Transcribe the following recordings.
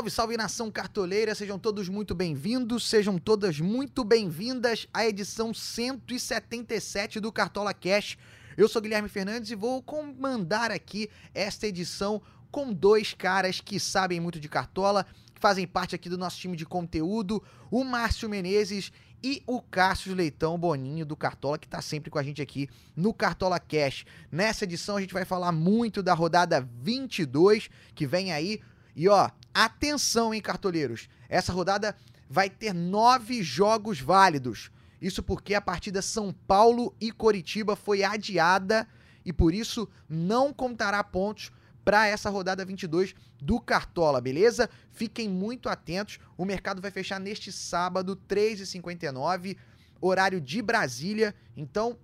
Salve, salve nação cartoleira, sejam todos muito bem-vindos, sejam todas muito bem-vindas à edição 177 do Cartola Cash. Eu sou Guilherme Fernandes e vou comandar aqui esta edição com dois caras que sabem muito de cartola, que fazem parte aqui do nosso time de conteúdo, o Márcio Menezes e o Cássio Leitão Boninho do Cartola, que está sempre com a gente aqui no Cartola Cash. Nessa edição a gente vai falar muito da rodada 22, que vem aí. E ó, Atenção, hein, cartoleiros? Essa rodada vai ter nove jogos válidos. Isso porque a partida São Paulo e Coritiba foi adiada e por isso não contará pontos para essa rodada 22 do Cartola, beleza? Fiquem muito atentos. O mercado vai fechar neste sábado, 3h59, horário de Brasília. Então,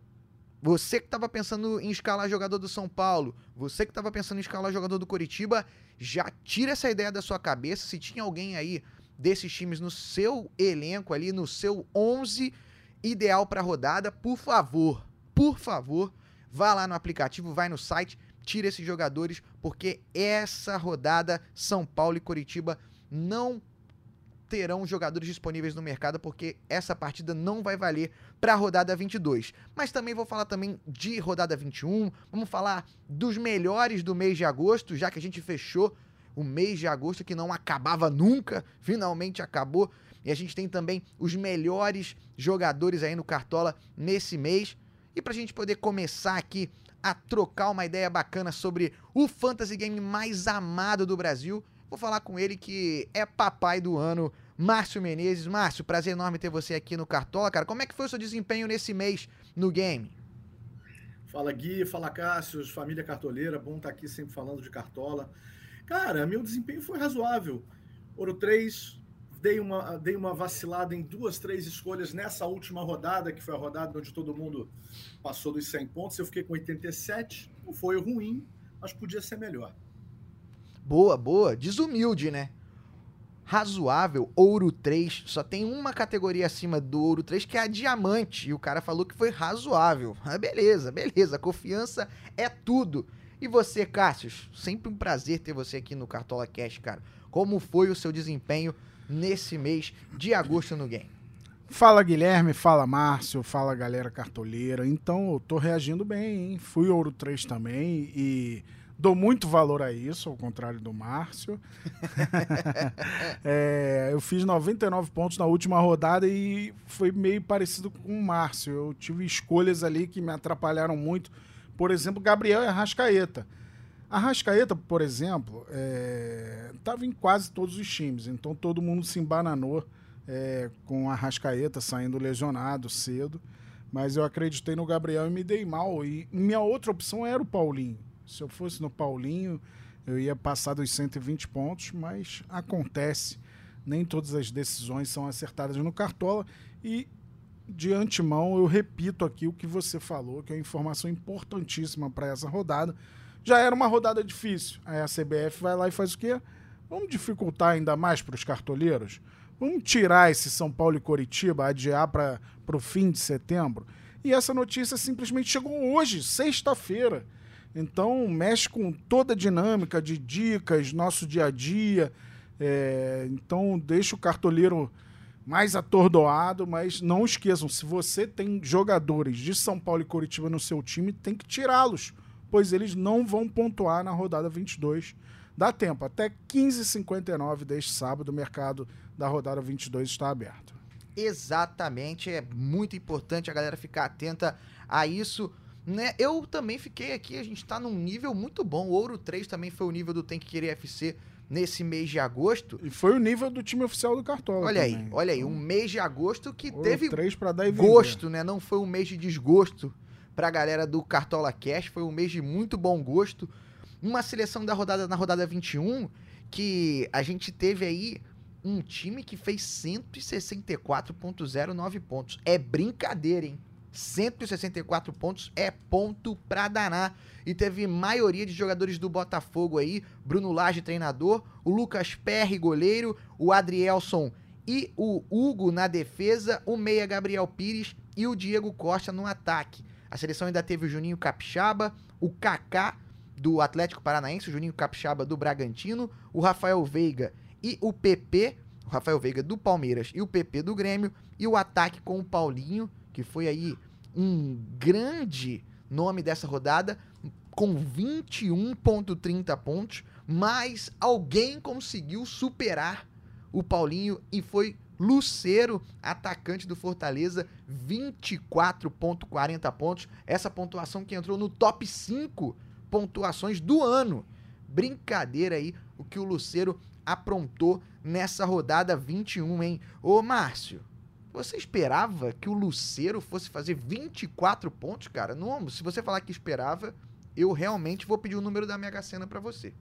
você que estava pensando em escalar jogador do São Paulo, você que estava pensando em escalar jogador do Coritiba, já tira essa ideia da sua cabeça. Se tinha alguém aí desses times no seu elenco ali, no seu 11 ideal para rodada, por favor, por favor, vá lá no aplicativo, vai no site, tira esses jogadores, porque essa rodada São Paulo e Coritiba não terão jogadores disponíveis no mercado, porque essa partida não vai valer para a rodada 22. Mas também vou falar também de rodada 21, vamos falar dos melhores do mês de agosto, já que a gente fechou o mês de agosto que não acabava nunca, finalmente acabou. E a gente tem também os melhores jogadores aí no Cartola nesse mês. E para a gente poder começar aqui a trocar uma ideia bacana sobre o fantasy game mais amado do Brasil, Vou falar com ele que é papai do ano, Márcio Menezes. Márcio, prazer enorme ter você aqui no Cartola, cara. Como é que foi o seu desempenho nesse mês no game? Fala Gui, fala Cássio, família cartoleira, bom estar aqui sempre falando de Cartola. Cara, meu desempenho foi razoável. Ouro 3, dei uma, dei uma vacilada em duas, três escolhas nessa última rodada, que foi a rodada onde todo mundo passou dos 100 pontos. Eu fiquei com 87, não foi ruim, mas podia ser melhor. Boa, boa. Desumilde, né? Razoável, ouro 3. Só tem uma categoria acima do ouro 3 que é a diamante. E o cara falou que foi razoável. Ah, beleza, beleza. Confiança é tudo. E você, Cássio? Sempre um prazer ter você aqui no Cartola Cash, cara. Como foi o seu desempenho nesse mês de agosto no game? Fala Guilherme, fala Márcio, fala galera cartoleira. Então eu tô reagindo bem, hein? Fui ouro 3 também e Dou muito valor a isso, ao contrário do Márcio. é, eu fiz 99 pontos na última rodada e foi meio parecido com o Márcio. Eu tive escolhas ali que me atrapalharam muito. Por exemplo, Gabriel e Arrascaeta. Arrascaeta, por exemplo, estava é, em quase todos os times, então todo mundo se embananou é, com a Arrascaeta saindo lesionado cedo. Mas eu acreditei no Gabriel e me dei mal. E minha outra opção era o Paulinho. Se eu fosse no Paulinho, eu ia passar dos 120 pontos, mas acontece. Nem todas as decisões são acertadas no Cartola. E, de antemão, eu repito aqui o que você falou, que é uma informação importantíssima para essa rodada. Já era uma rodada difícil. Aí a CBF vai lá e faz o quê? Vamos dificultar ainda mais para os cartoleiros? Vamos tirar esse São Paulo e Coritiba, adiar para o fim de setembro? E essa notícia simplesmente chegou hoje, sexta-feira. Então, mexe com toda a dinâmica de dicas, nosso dia a dia. É, então, deixa o cartoleiro mais atordoado, mas não esqueçam, se você tem jogadores de São Paulo e Curitiba no seu time, tem que tirá-los, pois eles não vão pontuar na rodada 22. Dá tempo, até 15h59 deste sábado, o mercado da rodada 22 está aberto. Exatamente, é muito importante a galera ficar atenta a isso. Né? Eu também fiquei aqui, a gente tá num nível muito bom. O Ouro 3 também foi o nível do Tem que Querer FC nesse mês de agosto. E foi o nível do time oficial do Cartola. Olha também. aí, olha aí, um então, mês de agosto que Ouro teve 3 pra dar e gosto, né? Não foi um mês de desgosto pra galera do Cartola Cash, foi um mês de muito bom gosto. Uma seleção da rodada na rodada 21 que a gente teve aí um time que fez 164.09 pontos. É brincadeira, hein? 164 pontos é ponto pra danar. E teve maioria de jogadores do Botafogo aí, Bruno Lage, treinador, o Lucas Perry, goleiro, o Adrielson e o Hugo na defesa, o meia Gabriel Pires e o Diego Costa no ataque. A seleção ainda teve o Juninho Capixaba, o Kaká do Atlético Paranaense, o Juninho Capixaba do Bragantino, o Rafael Veiga e o PP, o Rafael Veiga do Palmeiras e o PP do Grêmio, e o ataque com o Paulinho, que foi aí um grande nome dessa rodada, com 21,30 pontos, mas alguém conseguiu superar o Paulinho e foi Luceiro, atacante do Fortaleza, 24,40 pontos. Essa pontuação que entrou no top 5 pontuações do ano. Brincadeira aí o que o Luceiro aprontou nessa rodada 21, hein? Ô Márcio, você esperava que o Luceiro fosse fazer 24 pontos, cara? Não, se você falar que esperava, eu realmente vou pedir o número da Mega Sena para você.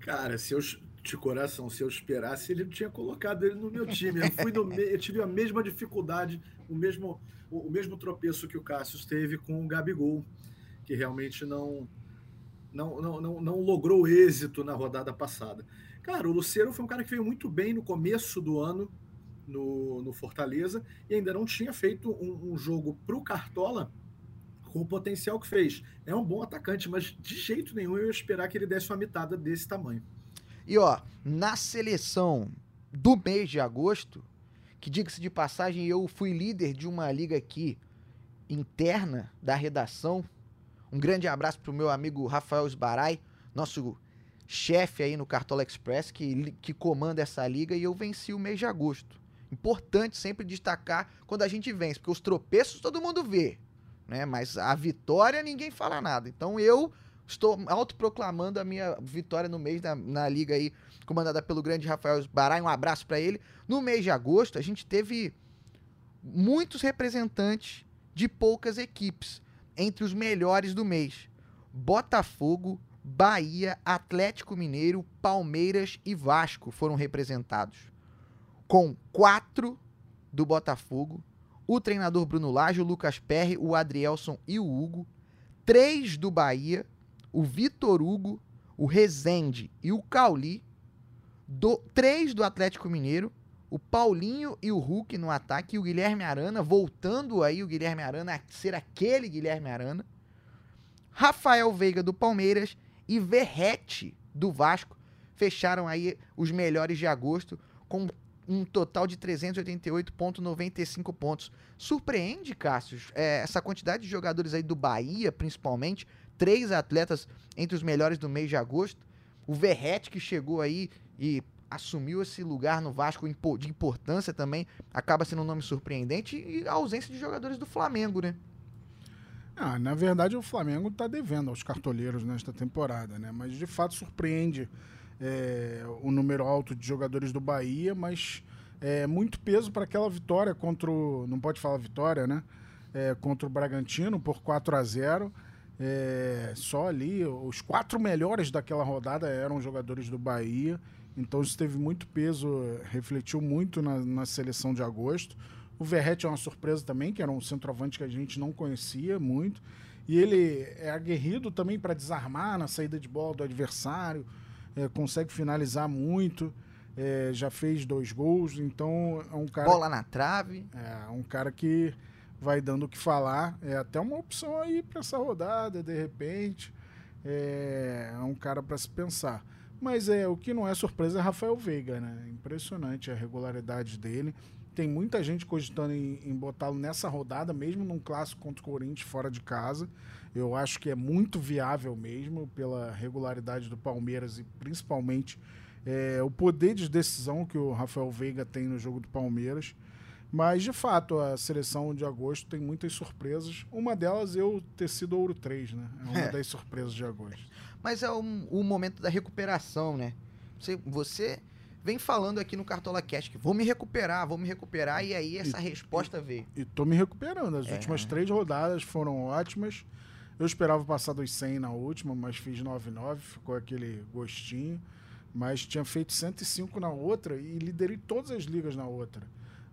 Cara, se eu de coração, se eu esperasse, ele tinha colocado ele no meu time. Eu fui eu tive a mesma dificuldade, o mesmo o, mesmo tropeço que o Cássio teve com o Gabigol, que realmente não não, não, não, não logrou êxito na rodada passada. Cara, o Luceiro foi um cara que veio muito bem no começo do ano no, no Fortaleza e ainda não tinha feito um, um jogo para o Cartola com o potencial que fez. É um bom atacante, mas de jeito nenhum eu ia esperar que ele desse uma mitada desse tamanho. E ó, na seleção do mês de agosto, que diga-se de passagem, eu fui líder de uma liga aqui interna da redação. Um grande abraço pro meu amigo Rafael Esbarai, nosso chefe aí no Cartola Express, que, que comanda essa liga, e eu venci o mês de agosto. Importante sempre destacar quando a gente vence, porque os tropeços todo mundo vê, né? Mas a vitória ninguém fala nada. Então eu Estou autoproclamando a minha vitória no mês na, na liga aí, comandada pelo grande Rafael Barai. Um abraço para ele. No mês de agosto, a gente teve muitos representantes de poucas equipes entre os melhores do mês: Botafogo, Bahia, Atlético Mineiro, Palmeiras e Vasco foram representados. Com quatro do Botafogo, o treinador Bruno Lage, o Lucas Perry, o Adrielson e o Hugo, três do Bahia, o Vitor Hugo, o Rezende e o Cauli, do, três do Atlético Mineiro, o Paulinho e o Hulk no ataque, e o Guilherme Arana, voltando aí o Guilherme Arana a ser aquele Guilherme Arana, Rafael Veiga do Palmeiras e Verrete do Vasco fecharam aí os melhores de agosto com um total de 388,95 pontos. Surpreende, Cássio, é, essa quantidade de jogadores aí do Bahia, principalmente, três atletas entre os melhores do mês de agosto. O Verrete, que chegou aí e assumiu esse lugar no Vasco de importância também, acaba sendo um nome surpreendente. E a ausência de jogadores do Flamengo, né? Ah, na verdade, o Flamengo está devendo aos cartoleiros nesta temporada, né? Mas de fato surpreende é, o número alto de jogadores do Bahia, mas é muito peso para aquela vitória contra o. Não pode falar vitória, né? É, contra o Bragantino por 4 a 0 é, só ali, os quatro melhores daquela rodada eram jogadores do Bahia, então isso teve muito peso, refletiu muito na, na seleção de agosto. O Verrete é uma surpresa também, que era um centroavante que a gente não conhecia muito. E ele é aguerrido também para desarmar na saída de bola do adversário, é, consegue finalizar muito, é, já fez dois gols, então é um cara. Bola na trave. É, um cara que vai dando o que falar. É até uma opção aí para essa rodada, de repente. É, é um cara para se pensar. Mas é o que não é surpresa é Rafael Veiga, né? Impressionante a regularidade dele. Tem muita gente cogitando em, em botá-lo nessa rodada, mesmo num clássico contra o Corinthians fora de casa. Eu acho que é muito viável mesmo pela regularidade do Palmeiras e principalmente é, o poder de decisão que o Rafael Veiga tem no jogo do Palmeiras. Mas, de fato, a seleção de agosto tem muitas surpresas. Uma delas eu ter sido Ouro 3, né? É uma é. das surpresas de agosto. Mas é o, o momento da recuperação, né? Você, você vem falando aqui no Cartola Cash que vou me recuperar, vou me recuperar, e aí essa e, resposta veio. E tô me recuperando. As é. últimas três rodadas foram ótimas. Eu esperava passar dos 100 na última, mas fiz 99, ficou aquele gostinho. Mas tinha feito 105 na outra e liderei todas as ligas na outra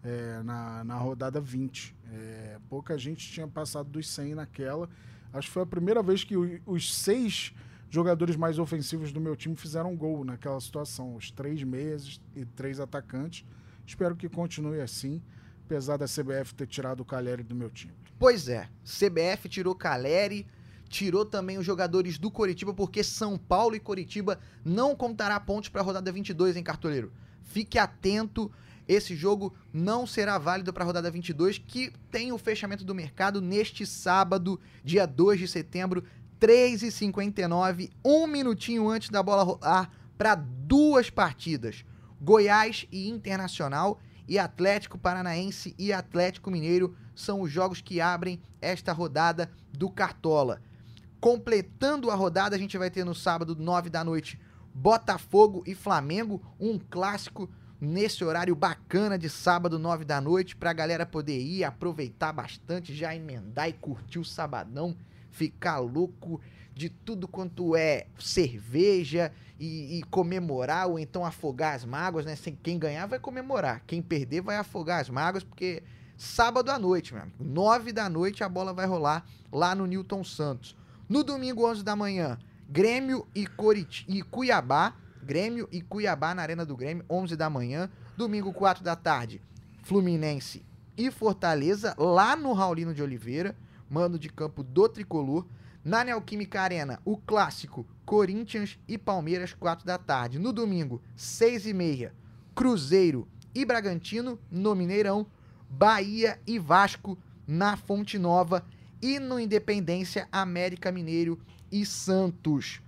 é, na, na rodada 20. É, pouca gente tinha passado dos 100 naquela. Acho que foi a primeira vez que os seis jogadores mais ofensivos do meu time fizeram gol naquela situação. Os três meses e três atacantes. Espero que continue assim, apesar da CBF ter tirado o Caleri do meu time. Pois é, CBF tirou Caleri, tirou também os jogadores do Coritiba, porque São Paulo e Coritiba não contará pontos para a rodada 22 em Cartoleiro. Fique atento, esse jogo não será válido para a rodada 22, que tem o fechamento do mercado neste sábado, dia 2 de setembro, 3h59, um minutinho antes da bola rolar, para duas partidas: Goiás e Internacional, e Atlético Paranaense e Atlético Mineiro são os jogos que abrem esta rodada do Cartola. Completando a rodada, a gente vai ter no sábado, 9 da noite, Botafogo e Flamengo, um clássico nesse horário bacana de sábado, 9 da noite, para a galera poder ir, aproveitar bastante, já emendar e curtir o sabadão, ficar louco de tudo quanto é cerveja e, e, comemorar, ou então afogar as mágoas, né? Quem ganhar vai comemorar, quem perder vai afogar as mágoas, porque sábado à noite, mano, 9 da noite a bola vai rolar lá no Newton Santos. No domingo, 11 da manhã, Grêmio e, Corit e Cuiabá. Grêmio e Cuiabá na Arena do Grêmio, 11 da manhã. Domingo, 4 da tarde, Fluminense e Fortaleza, lá no Raulino de Oliveira, mando de campo do Tricolor. Na Neoquímica Arena, o clássico Corinthians e Palmeiras, 4 da tarde. No domingo, 6 e meia, Cruzeiro e Bragantino, no Mineirão. Bahia e Vasco, na Fonte Nova e no Independência América Mineiro e Santos.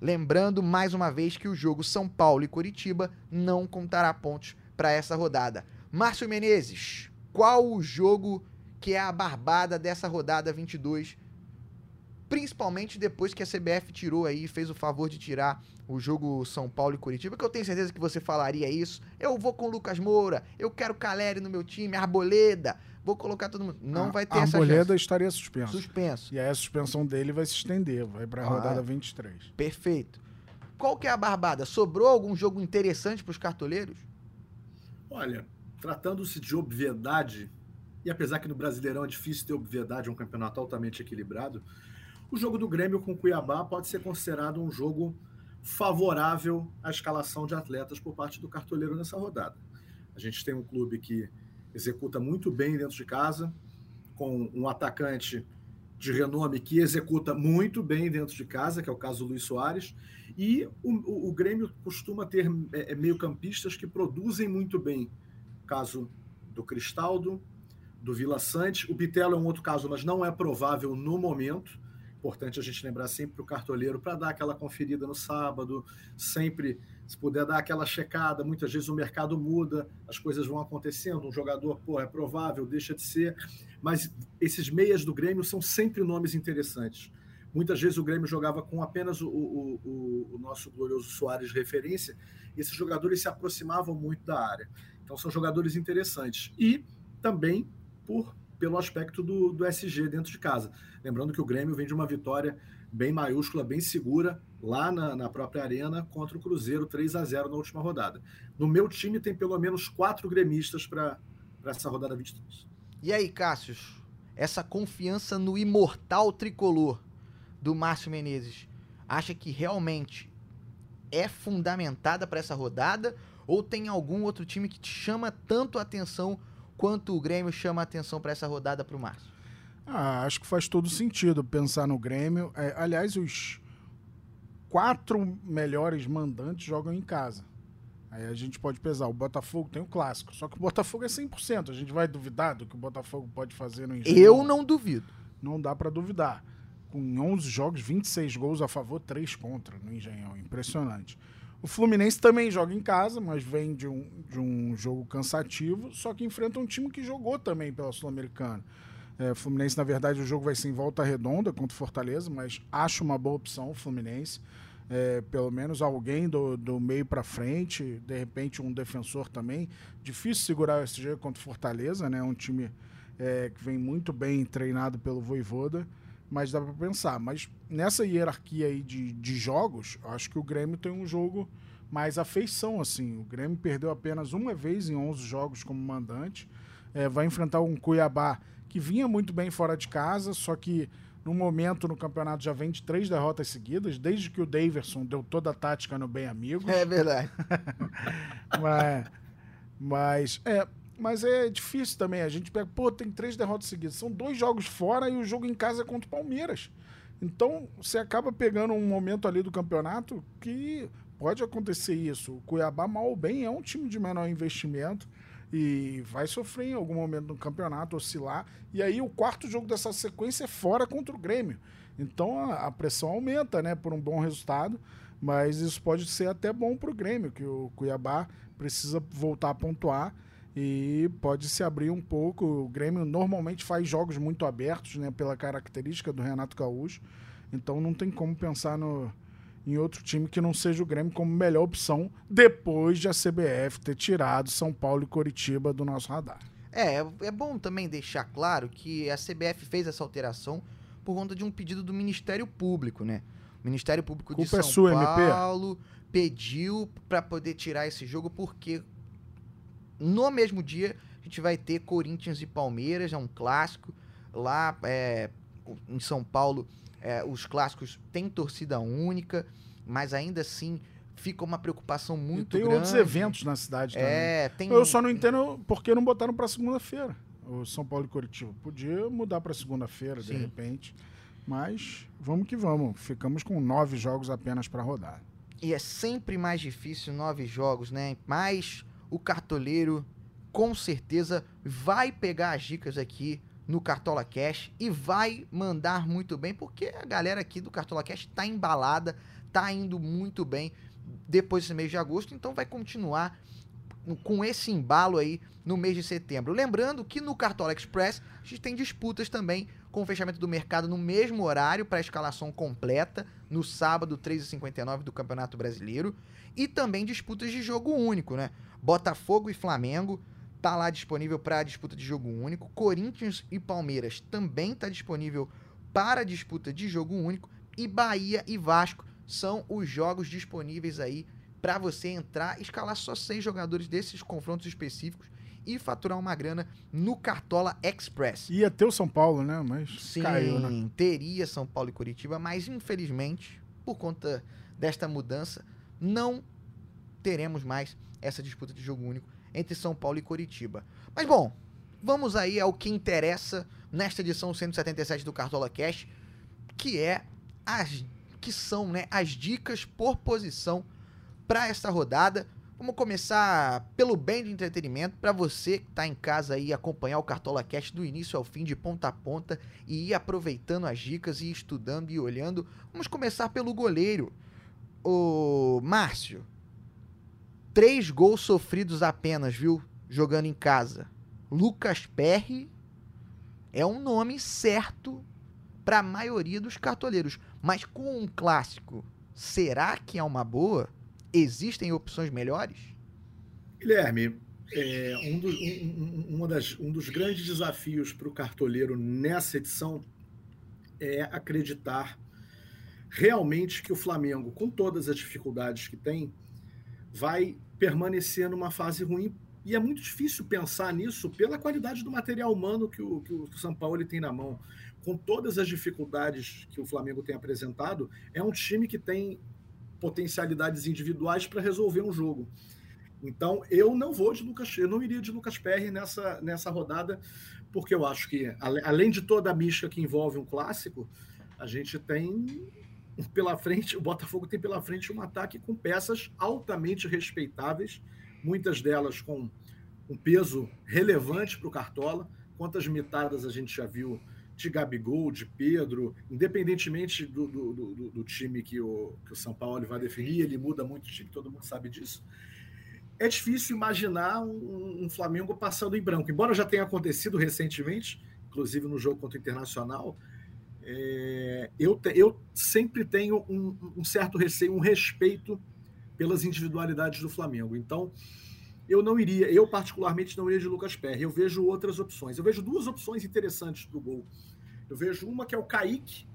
Lembrando mais uma vez que o jogo São Paulo e Curitiba não contará pontos para essa rodada. Márcio Menezes, qual o jogo que é a barbada dessa rodada 22? Principalmente depois que a CBF tirou aí, fez o favor de tirar o jogo São Paulo e Curitiba, que eu tenho certeza que você falaria isso. Eu vou com o Lucas Moura, eu quero Caleri no meu time, Arboleda, vou colocar todo mundo. Não a, vai ter essa Arboleda estaria suspenso. Suspenso. E aí a suspensão dele vai se estender, vai para a ah, rodada 23. Perfeito. Qual que é a barbada? Sobrou algum jogo interessante para os cartoleiros? Olha, tratando-se de obviedade, e apesar que no Brasileirão é difícil ter obviedade, é um campeonato altamente equilibrado, o jogo do Grêmio com o Cuiabá pode ser considerado um jogo favorável à escalação de atletas por parte do cartoleiro nessa rodada. A gente tem um clube que executa muito bem dentro de casa, com um atacante de renome que executa muito bem dentro de casa, que é o caso do Luiz Soares, e o, o, Grêmio costuma ter é, é, meio-campistas que produzem muito bem. Caso do Cristaldo, do Vila Sante. O Pitelo é um outro caso, mas não é provável no momento. Importante a gente lembrar sempre o cartoleiro para dar aquela conferida no sábado, sempre se puder dar aquela checada, muitas vezes o mercado muda, as coisas vão acontecendo, um jogador, pô, é provável, deixa de ser, mas esses meias do Grêmio são sempre nomes interessantes. Muitas vezes o Grêmio jogava com apenas o, o, o, o nosso glorioso Soares de referência, e esses jogadores se aproximavam muito da área. Então são jogadores interessantes. E também por pelo aspecto do, do SG dentro de casa. Lembrando que o Grêmio vem de uma vitória bem maiúscula, bem segura, lá na, na, própria arena contra o Cruzeiro 3 a 0 na última rodada. No meu time tem pelo menos quatro gremistas para essa rodada 23. E aí, Cássio, essa confiança no imortal tricolor do Márcio Menezes, acha que realmente é fundamentada para essa rodada ou tem algum outro time que te chama tanto a atenção quanto o Grêmio chama a atenção para essa rodada para o Márcio? Ah, acho que faz todo sentido pensar no Grêmio. É, aliás, os quatro melhores mandantes jogam em casa. Aí a gente pode pesar. O Botafogo tem o clássico, só que o Botafogo é 100%. A gente vai duvidar do que o Botafogo pode fazer no Engenhão? Eu não duvido. Não dá para duvidar. Com 11 jogos, 26 gols a favor, 3 contra no Engenhão. Impressionante. O Fluminense também joga em casa, mas vem de um, de um jogo cansativo, só que enfrenta um time que jogou também pela Sul-Americana. É, o Fluminense, na verdade, o jogo vai ser em volta redonda contra o Fortaleza, mas acho uma boa opção o Fluminense. É, pelo menos alguém do, do meio para frente, de repente um defensor também. Difícil segurar o SG contra o Fortaleza, né? Um time é, que vem muito bem treinado pelo Voivoda mas dá para pensar. Mas nessa hierarquia aí de, de jogos, acho que o Grêmio tem um jogo mais afeição, assim. O Grêmio perdeu apenas uma vez em 11 jogos como mandante. É, vai enfrentar um Cuiabá que vinha muito bem fora de casa, só que no momento no campeonato já vem de três derrotas seguidas, desde que o Daverson deu toda a tática no Bem Amigos. É verdade. mas, mas é, mas é difícil também. A gente pega, pô, tem três derrotas seguidas. São dois jogos fora e o jogo em casa é contra o Palmeiras. Então, você acaba pegando um momento ali do campeonato que pode acontecer isso. O Cuiabá, mal ou bem, é um time de menor investimento e vai sofrer em algum momento no campeonato, oscilar. E aí o quarto jogo dessa sequência é fora contra o Grêmio. Então a, a pressão aumenta, né, por um bom resultado, mas isso pode ser até bom para o Grêmio, que o Cuiabá precisa voltar a pontuar e pode se abrir um pouco. O Grêmio normalmente faz jogos muito abertos, né, pela característica do Renato Gaúcho. Então não tem como pensar no, em outro time que não seja o Grêmio como melhor opção depois de a CBF ter tirado São Paulo e Coritiba do nosso radar. É, é bom também deixar claro que a CBF fez essa alteração por conta de um pedido do Ministério Público, né? O Ministério Público de São é sua, Paulo MP? pediu para poder tirar esse jogo porque no mesmo dia a gente vai ter Corinthians e Palmeiras, é um clássico lá é, em São Paulo é, os clássicos têm torcida única, mas ainda assim fica uma preocupação muito e tem grande. outros eventos na cidade também. É, tem... Eu só não entendo por que não botaram para segunda-feira. O São Paulo e Curitiba. Podia mudar para segunda-feira, de repente. Mas vamos que vamos. Ficamos com nove jogos apenas para rodar. E é sempre mais difícil nove jogos, né? Mas o cartoleiro com certeza vai pegar as dicas aqui no Cartola Cash e vai mandar muito bem, porque a galera aqui do Cartola Cash tá embalada, tá indo muito bem depois desse mês de agosto, então vai continuar com esse embalo aí no mês de setembro. Lembrando que no Cartola Express a gente tem disputas também com o fechamento do mercado no mesmo horário para a escalação completa, no sábado 3h59 do Campeonato Brasileiro, e também disputas de jogo único, né? Botafogo e Flamengo tá lá disponível para a disputa de jogo único. Corinthians e Palmeiras também está disponível para a disputa de jogo único. E Bahia e Vasco são os jogos disponíveis aí para você entrar, escalar só seis jogadores desses confrontos específicos e faturar uma grana no Cartola Express. Ia ter o São Paulo, né? Mas Sim, caiu, né? teria São Paulo e Curitiba, mas infelizmente, por conta desta mudança, não teremos mais essa disputa de jogo único entre São Paulo e Coritiba. Mas bom, vamos aí ao que interessa nesta edição 177 do Cartola Cash, que é as que são, né, as dicas por posição para esta rodada. Vamos começar pelo bem de entretenimento para você que está em casa aí acompanhar o Cartola Cash do início ao fim, de ponta a ponta e ir aproveitando as dicas e estudando e olhando. Vamos começar pelo goleiro. O Márcio, Três gols sofridos apenas, viu? Jogando em casa. Lucas Perry é um nome certo para a maioria dos cartoleiros. Mas com um clássico, será que é uma boa? Existem opções melhores? Guilherme, é, um, do, um, uma das, um dos grandes desafios para o cartoleiro nessa edição é acreditar realmente que o Flamengo, com todas as dificuldades que tem, vai permanecer numa fase ruim. E é muito difícil pensar nisso pela qualidade do material humano que o, que o São Paulo tem na mão. Com todas as dificuldades que o Flamengo tem apresentado, é um time que tem potencialidades individuais para resolver um jogo. Então, eu não vou de Lucas, eu não iria de Lucas Perry nessa, nessa rodada, porque eu acho que, além de toda a mística que envolve um clássico, a gente tem pela frente, o Botafogo tem pela frente um ataque com peças altamente respeitáveis, muitas delas com um peso relevante para o Cartola. Quantas mitadas a gente já viu de Gabigol, de Pedro, independentemente do, do, do, do time que o, que o São Paulo vai definir, ele muda muito o time, todo mundo sabe disso. É difícil imaginar um, um Flamengo passando em branco, embora já tenha acontecido recentemente, inclusive no jogo contra o Internacional, é, eu, te, eu sempre tenho um, um, certo receio, um respeito pelas individualidades do Flamengo. Então, eu não iria, eu particularmente não iria de Lucas Perry. Eu vejo outras opções. Eu vejo duas opções interessantes do gol. Eu vejo uma que é o Kaique,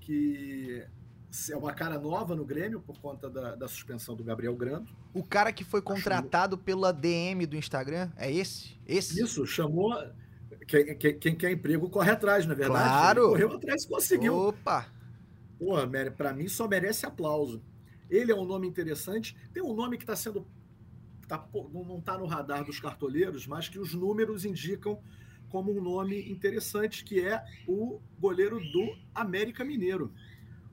que é uma cara nova no Grêmio por conta da, da suspensão do Gabriel Grando. O cara que foi contratado Acho... pela DM do Instagram, é esse? Esse? Isso, chamou quem, quem, quem, quer emprego corre atrás, na é verdade. Claro. Ele correu atrás e conseguiu. Opa! Porra, para mim só merece aplauso. Ele é um nome interessante. Tem um nome que está sendo. Tá, não está no radar dos cartoleiros, mas que os números indicam como um nome interessante, que é o goleiro do América Mineiro,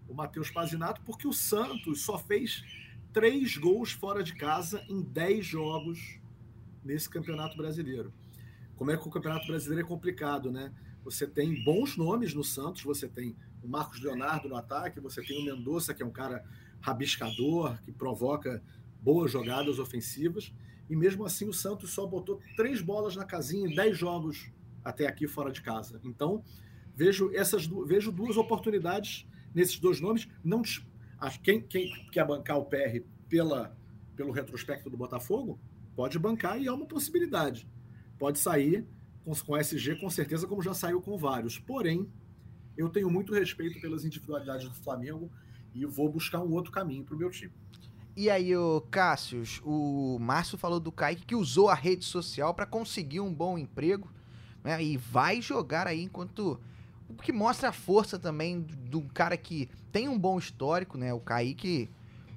o Matheus Pazinato, porque o Santos só fez três gols fora de casa em dez jogos nesse Campeonato Brasileiro. Como é que o Campeonato Brasileiro é complicado, né? Você tem bons nomes no Santos, você tem o Marcos Leonardo no ataque, você tem o Mendonça, que é um cara rabiscador, que provoca boas jogadas ofensivas, e mesmo assim o Santos só botou três bolas na casinha em dez jogos até aqui fora de casa. Então, vejo essas vejo duas oportunidades nesses dois nomes. Não quem, quem quer bancar o PR pela, pelo retrospecto do Botafogo, pode bancar e é uma possibilidade. Pode sair com, com SG, com certeza, como já saiu com vários. Porém, eu tenho muito respeito pelas individualidades do Flamengo e vou buscar um outro caminho para o meu time. E aí, o Cássius, o Márcio falou do Kaique que usou a rede social para conseguir um bom emprego né, e vai jogar aí enquanto. O que mostra a força também do, do cara que tem um bom histórico, né? O Kaique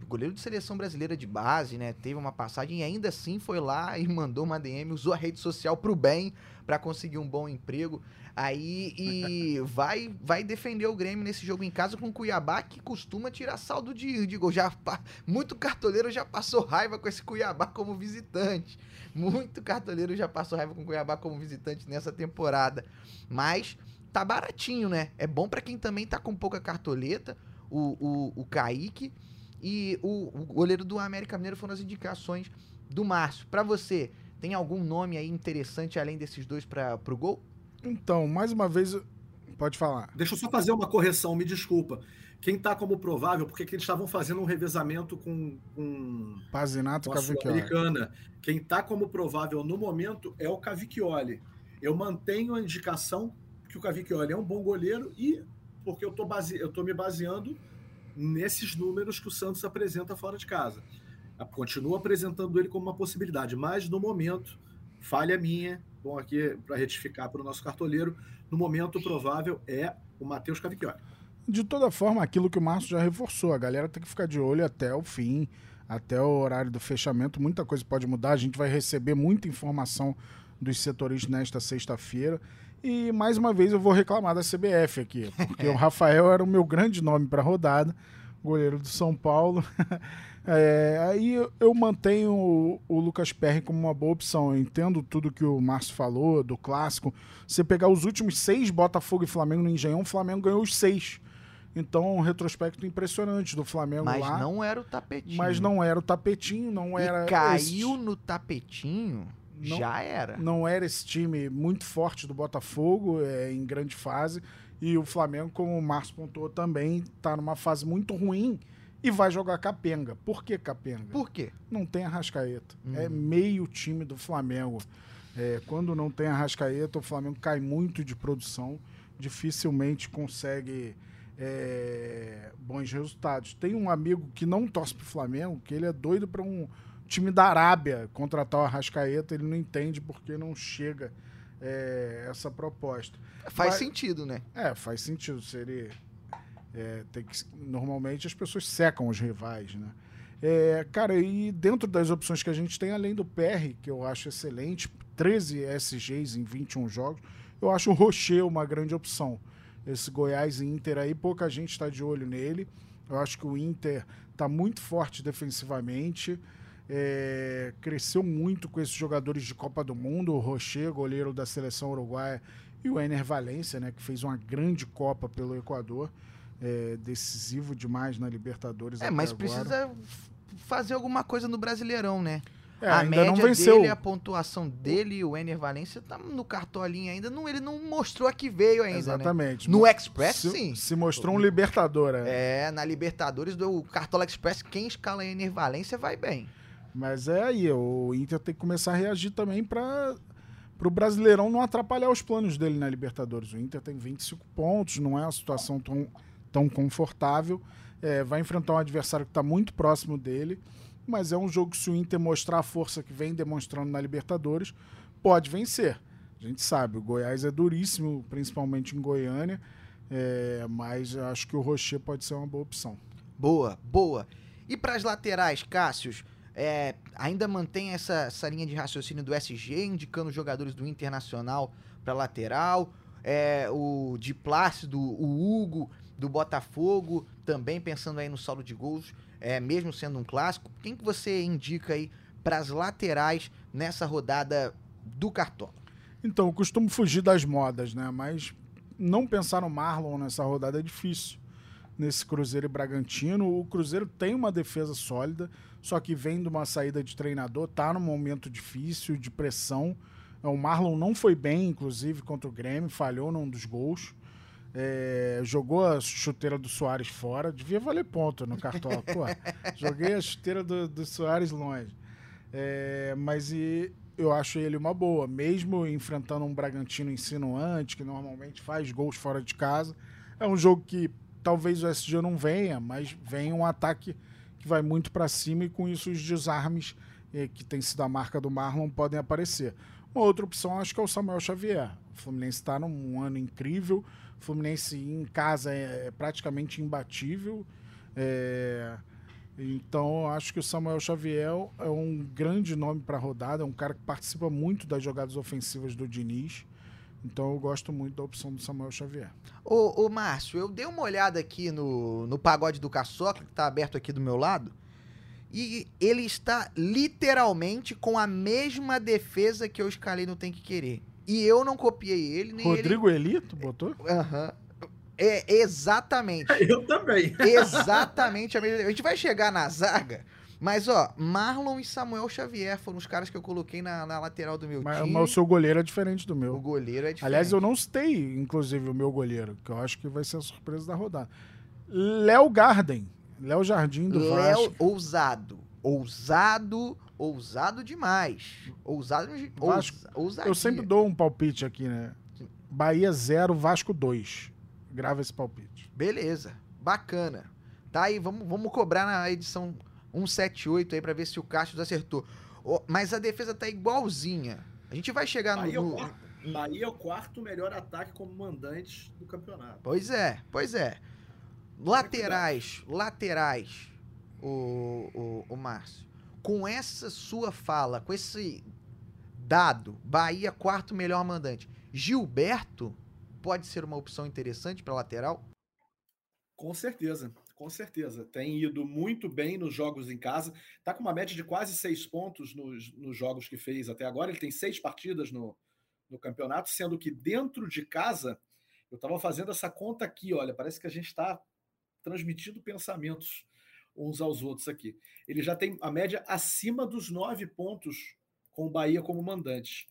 goleiro de seleção brasileira de base, né? Teve uma passagem e ainda assim foi lá e mandou uma DM, usou a rede social pro bem para conseguir um bom emprego. Aí e vai vai defender o Grêmio nesse jogo em casa com o Cuiabá, que costuma tirar saldo de, de gol. Já, muito cartoleiro já passou raiva com esse Cuiabá como visitante. Muito cartoleiro já passou raiva com o Cuiabá como visitante nessa temporada. Mas tá baratinho, né? É bom para quem também tá com pouca cartoleta. O, o, o Kaique e o, o goleiro do América Mineiro foram as indicações do Márcio. Para você, tem algum nome aí interessante além desses dois para o gol? Então, mais uma vez, pode falar. Deixa eu só fazer uma correção, me desculpa. Quem está como provável, porque eles estavam fazendo um revezamento com, com, Pazinato com a Sul-Americana. Quem está como provável no momento é o Cavicchioli. Eu mantenho a indicação que o Cavicchioli é um bom goleiro e porque eu estou base... eu me baseando nesses números que o Santos apresenta fora de casa. Continua apresentando ele como uma possibilidade, mas no momento, falha minha, bom aqui para retificar para o nosso cartoleiro, no momento provável é o Matheus Cavicchioli. De toda forma, aquilo que o Márcio já reforçou, a galera tem que ficar de olho até o fim, até o horário do fechamento, muita coisa pode mudar, a gente vai receber muita informação dos setoristas nesta sexta-feira. E mais uma vez eu vou reclamar da CBF aqui, porque o Rafael era o meu grande nome para rodada, goleiro do São Paulo. é, aí eu mantenho o, o, Lucas Perry como uma boa opção. Eu entendo tudo que o Márcio falou do clássico. Você pegar os últimos seis Botafogo e Flamengo no Engenhão, o Flamengo ganhou os seis. Então, um retrospecto impressionante do Flamengo mas lá. Mas não era o tapetinho. Mas não era o tapetinho, não e era. Caiu esse... no tapetinho não, já era. Não era esse time muito forte do Botafogo é, em grande fase. E o Flamengo, como o Márcio pontuou também, está numa fase muito ruim e vai jogar capenga. Por que capenga? Por quê? Não tem Arrascaeta. Hum. É meio time do Flamengo. É, quando não tem Arrascaeta, o Flamengo cai muito de produção, dificilmente consegue é, bons resultados. Tem um amigo que não torce pro Flamengo, que ele é doido para um time da Arábia contratar o Arrascaeta, ele não entende porque não chega é, essa proposta. Faz Mas, sentido, né? É, faz sentido. Se ele, é, tem que, normalmente as pessoas secam os rivais, né? É, cara, e dentro das opções que a gente tem, além do PR, que eu acho excelente, 13 SGs em 21 jogos, eu acho o Rocher uma grande opção. Esse Goiás e Inter aí, pouca gente está de olho nele. Eu acho que o Inter está muito forte defensivamente. É, cresceu muito com esses jogadores de Copa do Mundo, o Rocher, goleiro da seleção uruguaia, e o Ener Valência, né, que fez uma grande Copa pelo Equador, é, decisivo demais na Libertadores. É, mas agora. precisa fazer alguma coisa no Brasileirão, né? É, a média dele, a pontuação dele, o Ener Valência tá no cartolinho ainda. Não, ele não mostrou a que veio ainda. Né? Exatamente. Né? No Express, se, sim. Se mostrou um Libertador. É, é na Libertadores do Cartola Express, quem escala Ener Valência vai bem. Mas é aí, o Inter tem que começar a reagir também para o Brasileirão não atrapalhar os planos dele na Libertadores. O Inter tem 25 pontos, não é uma situação tão, tão confortável. É, vai enfrentar um adversário que está muito próximo dele, mas é um jogo que, se o Inter mostrar a força que vem demonstrando na Libertadores, pode vencer. A gente sabe, o Goiás é duríssimo, principalmente em Goiânia, é, mas acho que o Rocher pode ser uma boa opção. Boa, boa. E para as laterais, Cássius? É, ainda mantém essa, essa linha de raciocínio do SG, indicando jogadores do Internacional para lateral. É, o de Plácido, o Hugo do Botafogo, também pensando aí no saldo de gols, é, mesmo sendo um clássico. Quem que você indica aí para as laterais nessa rodada do Cartola? Então, eu costumo fugir das modas, né? Mas não pensar no Marlon nessa rodada é difícil. Nesse Cruzeiro e Bragantino, o Cruzeiro tem uma defesa sólida, só que vem de uma saída de treinador, tá num momento difícil, de pressão. O Marlon não foi bem, inclusive, contra o Grêmio, falhou num dos gols. É, jogou a chuteira do Soares fora, devia valer ponto no cartola. Pô, joguei a chuteira do, do Soares longe. É, mas e, eu acho ele uma boa, mesmo enfrentando um Bragantino insinuante, que normalmente faz gols fora de casa. É um jogo que talvez o SG não venha, mas vem um ataque que vai muito para cima e com isso os desarmes eh, que tem sido a marca do Marlon podem aparecer. Uma outra opção acho que é o Samuel Xavier. O Fluminense está num ano incrível. O Fluminense em casa é, é praticamente imbatível. É... Então, acho que o Samuel Xavier é um grande nome para a rodada, é um cara que participa muito das jogadas ofensivas do Diniz. Então, eu gosto muito da opção do Samuel Xavier. Ô, ô Márcio, eu dei uma olhada aqui no, no pagode do Caçoca, que está aberto aqui do meu lado, e ele está literalmente com a mesma defesa que eu escalei no Tem Que Querer. E eu não copiei ele, nem Rodrigo ele... Elito botou? Aham. Uhum. É, exatamente. Eu também. Exatamente a mesma. A gente vai chegar na zaga, mas ó, Marlon e Samuel Xavier foram os caras que eu coloquei na, na lateral do meu mas, time. Mas o seu goleiro é diferente do meu. O goleiro é diferente. Aliás, eu não citei, inclusive, o meu goleiro, que eu acho que vai ser a surpresa da rodada. Léo Garden. Léo Jardim do Léo Vasco. ousado. Ousado, ousado demais. Ousado, Vasco. Ousadia. Eu sempre dou um palpite aqui, né? Bahia 0, Vasco 2. Grava esse palpite. Beleza, bacana. Tá aí, vamos, vamos cobrar na edição 178 aí para ver se o Castro acertou. Oh, mas a defesa tá igualzinha. A gente vai chegar Bahia no. É Bahia é o quarto melhor ataque como mandante do campeonato. Pois é, pois é. Laterais, laterais, o, o, o Márcio. Com essa sua fala, com esse dado, Bahia quarto melhor mandante. Gilberto pode ser uma opção interessante para lateral? Com certeza, com certeza. Tem ido muito bem nos jogos em casa. Está com uma média de quase seis pontos nos, nos jogos que fez até agora. Ele tem seis partidas no, no campeonato, sendo que dentro de casa, eu estava fazendo essa conta aqui, olha, parece que a gente está transmitindo pensamentos uns aos outros aqui. Ele já tem a média acima dos nove pontos com o Bahia como mandante.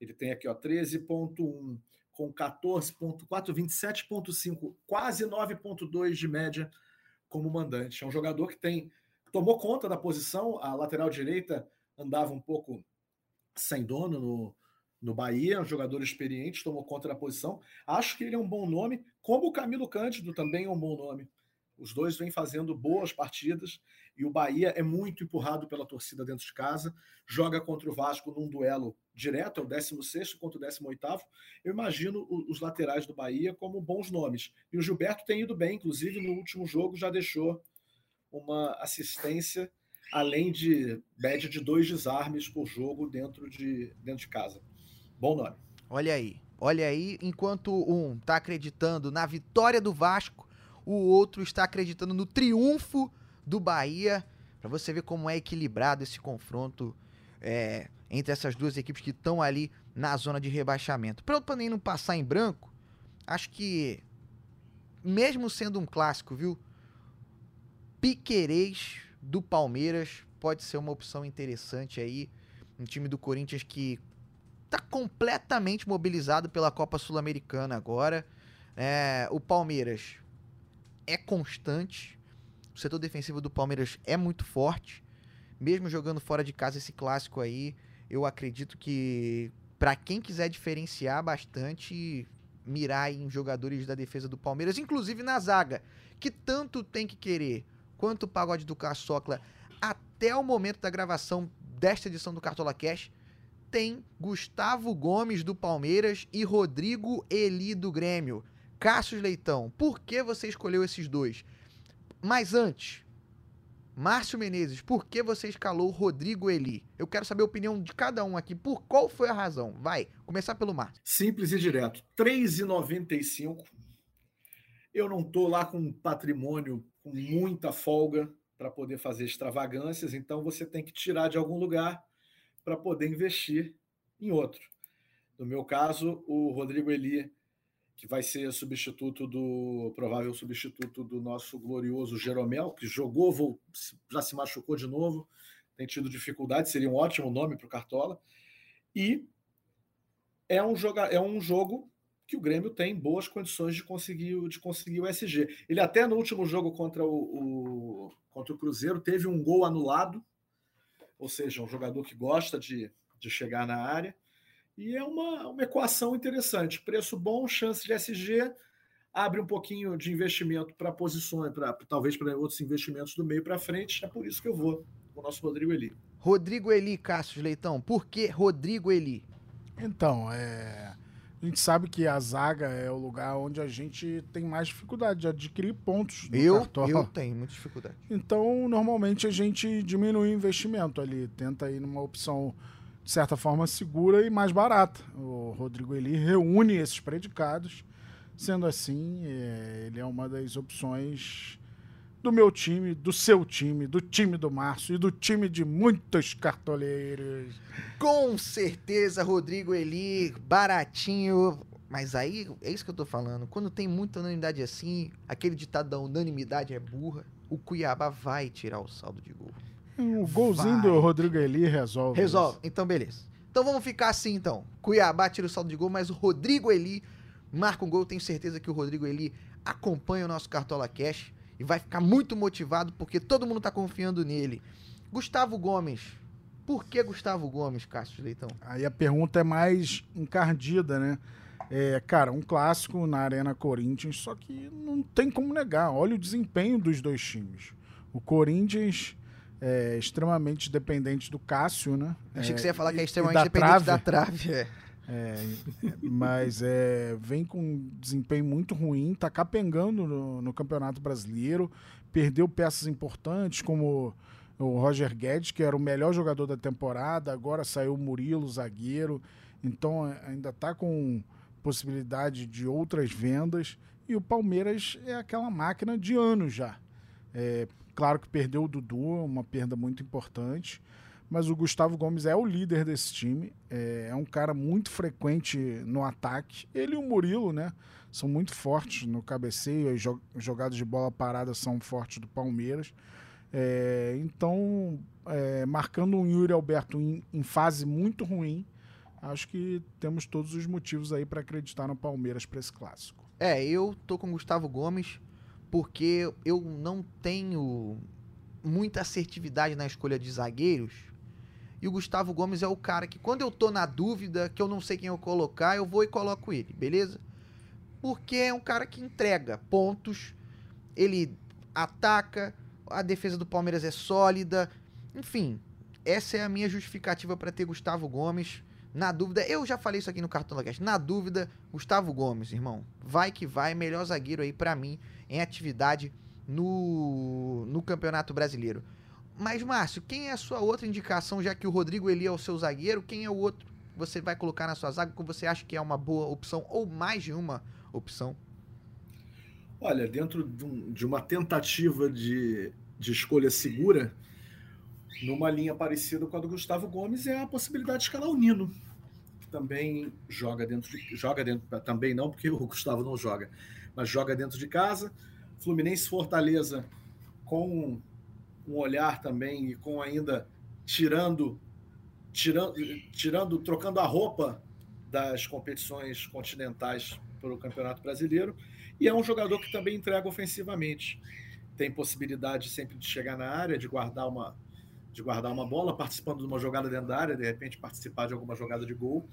Ele tem aqui, ó, 13.1, com 14,4, 27,5, quase 9,2 de média como mandante. É um jogador que tem tomou conta da posição, a lateral direita andava um pouco sem dono no, no Bahia, um jogador experiente, tomou conta da posição. Acho que ele é um bom nome, como o Camilo Cândido também é um bom nome. Os dois vêm fazendo boas partidas e o Bahia é muito empurrado pela torcida dentro de casa. Joga contra o Vasco num duelo direto, é o 16 contra o 18. Eu imagino os laterais do Bahia como bons nomes. E o Gilberto tem ido bem, inclusive no último jogo já deixou uma assistência, além de média de dois desarmes por jogo dentro de, dentro de casa. Bom nome. Olha aí, olha aí, enquanto um está acreditando na vitória do Vasco o outro está acreditando no triunfo do Bahia. Para você ver como é equilibrado esse confronto é, entre essas duas equipes que estão ali na zona de rebaixamento. Para também não passar em branco, acho que, mesmo sendo um clássico, viu? Piquerez do Palmeiras pode ser uma opção interessante aí. Um time do Corinthians que está completamente mobilizado pela Copa Sul-Americana agora. É, o Palmeiras é constante. O setor defensivo do Palmeiras é muito forte. Mesmo jogando fora de casa esse clássico aí, eu acredito que para quem quiser diferenciar bastante, mirar em jogadores da defesa do Palmeiras, inclusive na zaga, que tanto tem que querer quanto o pagode do Caçocla até o momento da gravação desta edição do Cartola Cash, tem Gustavo Gomes do Palmeiras e Rodrigo Eli do Grêmio. Cássio Leitão, por que você escolheu esses dois? Mas antes, Márcio Menezes, por que você escalou Rodrigo Eli? Eu quero saber a opinião de cada um aqui. Por qual foi a razão? Vai, começar pelo Márcio. Simples e direto. R$ 3,95. Eu não estou lá com patrimônio com muita folga para poder fazer extravagâncias, então você tem que tirar de algum lugar para poder investir em outro. No meu caso, o Rodrigo Eli, que vai ser substituto do provável substituto do nosso glorioso Jeromel, que jogou, já se machucou de novo, tem tido dificuldade, seria um ótimo nome para o Cartola. E é um, joga, é um jogo que o Grêmio tem boas condições de conseguir, de conseguir o SG. Ele até no último jogo contra o, o, contra o Cruzeiro teve um gol anulado, ou seja, um jogador que gosta de, de chegar na área. E é uma, uma equação interessante. Preço bom, chance de SG, abre um pouquinho de investimento para posições, para talvez para outros investimentos do meio para frente. É por isso que eu vou com o nosso Rodrigo Eli. Rodrigo Eli, Cássio Leitão. Por que Rodrigo Eli? Então, é a gente sabe que a zaga é o lugar onde a gente tem mais dificuldade de adquirir pontos no eu, cartola. Eu tenho muita dificuldade. Então, normalmente a gente diminui o investimento ali, tenta ir numa opção de certa forma segura e mais barata. O Rodrigo Eli reúne esses predicados. Sendo assim, é, ele é uma das opções do meu time, do seu time, do time do Márcio e do time de muitos cartoleiros. Com certeza, Rodrigo Eli, baratinho. Mas aí, é isso que eu tô falando. Quando tem muita unanimidade assim, aquele ditado da unanimidade é burra, o Cuiabá vai tirar o saldo de gol. O golzinho vai. do Rodrigo Eli resolve. Resolve. Isso. Então, beleza. Então vamos ficar assim, então. Cuiabá tira o saldo de gol, mas o Rodrigo Eli marca um gol. Tenho certeza que o Rodrigo Eli acompanha o nosso Cartola Cash e vai ficar muito motivado porque todo mundo está confiando nele. Gustavo Gomes. Por que Gustavo Gomes, Cássio Leitão? Aí a pergunta é mais encardida, né? É, cara, um clássico na Arena Corinthians, só que não tem como negar. Olha o desempenho dos dois times. O Corinthians é extremamente dependente do Cássio, né? Achei é, que você ia falar que é extremamente da dependente trave. da trave. É. É, mas é, vem com um desempenho muito ruim, tá capengando no, no, Campeonato Brasileiro, perdeu peças importantes como o Roger Guedes, que era o melhor jogador da temporada, agora saiu o Murilo, zagueiro, então é, ainda tá com possibilidade de outras vendas. E o Palmeiras é aquela máquina de anos já. É, claro que perdeu o Dudu, uma perda muito importante mas o Gustavo Gomes é o líder desse time. É, é, um cara muito frequente no ataque. Ele e o Murilo, né? São muito fortes no cabeceio. As jogadas de bola parada são fortes do Palmeiras. É, então, é, marcando um Yuri Alberto em, em, fase muito ruim, acho que temos todos os motivos aí para acreditar no Palmeiras para esse clássico. É, eu tô com o Gustavo Gomes porque eu não tenho muita assertividade na escolha de zagueiros e o Gustavo Gomes é o cara que, quando eu tô na dúvida, que eu não sei quem eu colocar, eu vou e coloco ele, beleza? Porque é um cara que entrega pontos, ele ataca, a defesa do Palmeiras é sólida. Enfim, essa é a minha justificativa para ter Gustavo Gomes. Na dúvida, eu já falei isso aqui no Cartão Cast. Na dúvida, Gustavo Gomes, irmão. Vai que vai, melhor zagueiro aí para mim em atividade no, no Campeonato Brasileiro. Mas, Márcio, quem é a sua outra indicação, já que o Rodrigo Eli é o seu zagueiro? Quem é o outro que você vai colocar na sua zaga que você acha que é uma boa opção ou mais de uma opção? Olha, dentro de uma tentativa de, de escolha segura, numa linha parecida com a do Gustavo Gomes, é a possibilidade de escalar o Nino, que também joga dentro de. Joga dentro. Também não, porque o Gustavo não joga, mas joga dentro de casa. Fluminense Fortaleza com um olhar também e com ainda tirando, tirando, tirando, trocando a roupa das competições continentais para o Campeonato Brasileiro. E é um jogador que também entrega ofensivamente. Tem possibilidade sempre de chegar na área, de guardar uma, de guardar uma bola, participando de uma jogada da área, de repente participar de alguma jogada de gol.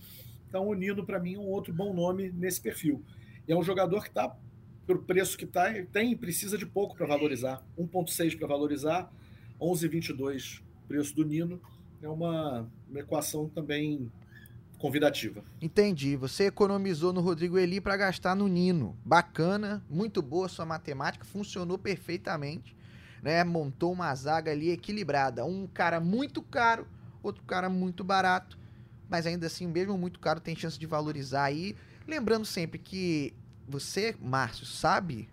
Então, o Nino, para mim, é um outro bom nome nesse perfil. E é um jogador que está, pelo preço que tá, tem, precisa de pouco para valorizar. 1,6 para valorizar, 11,22 preço do Nino. É uma, uma equação também convidativa. Entendi. Você economizou no Rodrigo Eli para gastar no Nino. Bacana, muito boa sua matemática, funcionou perfeitamente. Né? Montou uma zaga ali equilibrada. Um cara muito caro, outro cara muito barato. Mas ainda assim, mesmo muito caro, tem chance de valorizar aí. Lembrando sempre que você, Márcio, sabe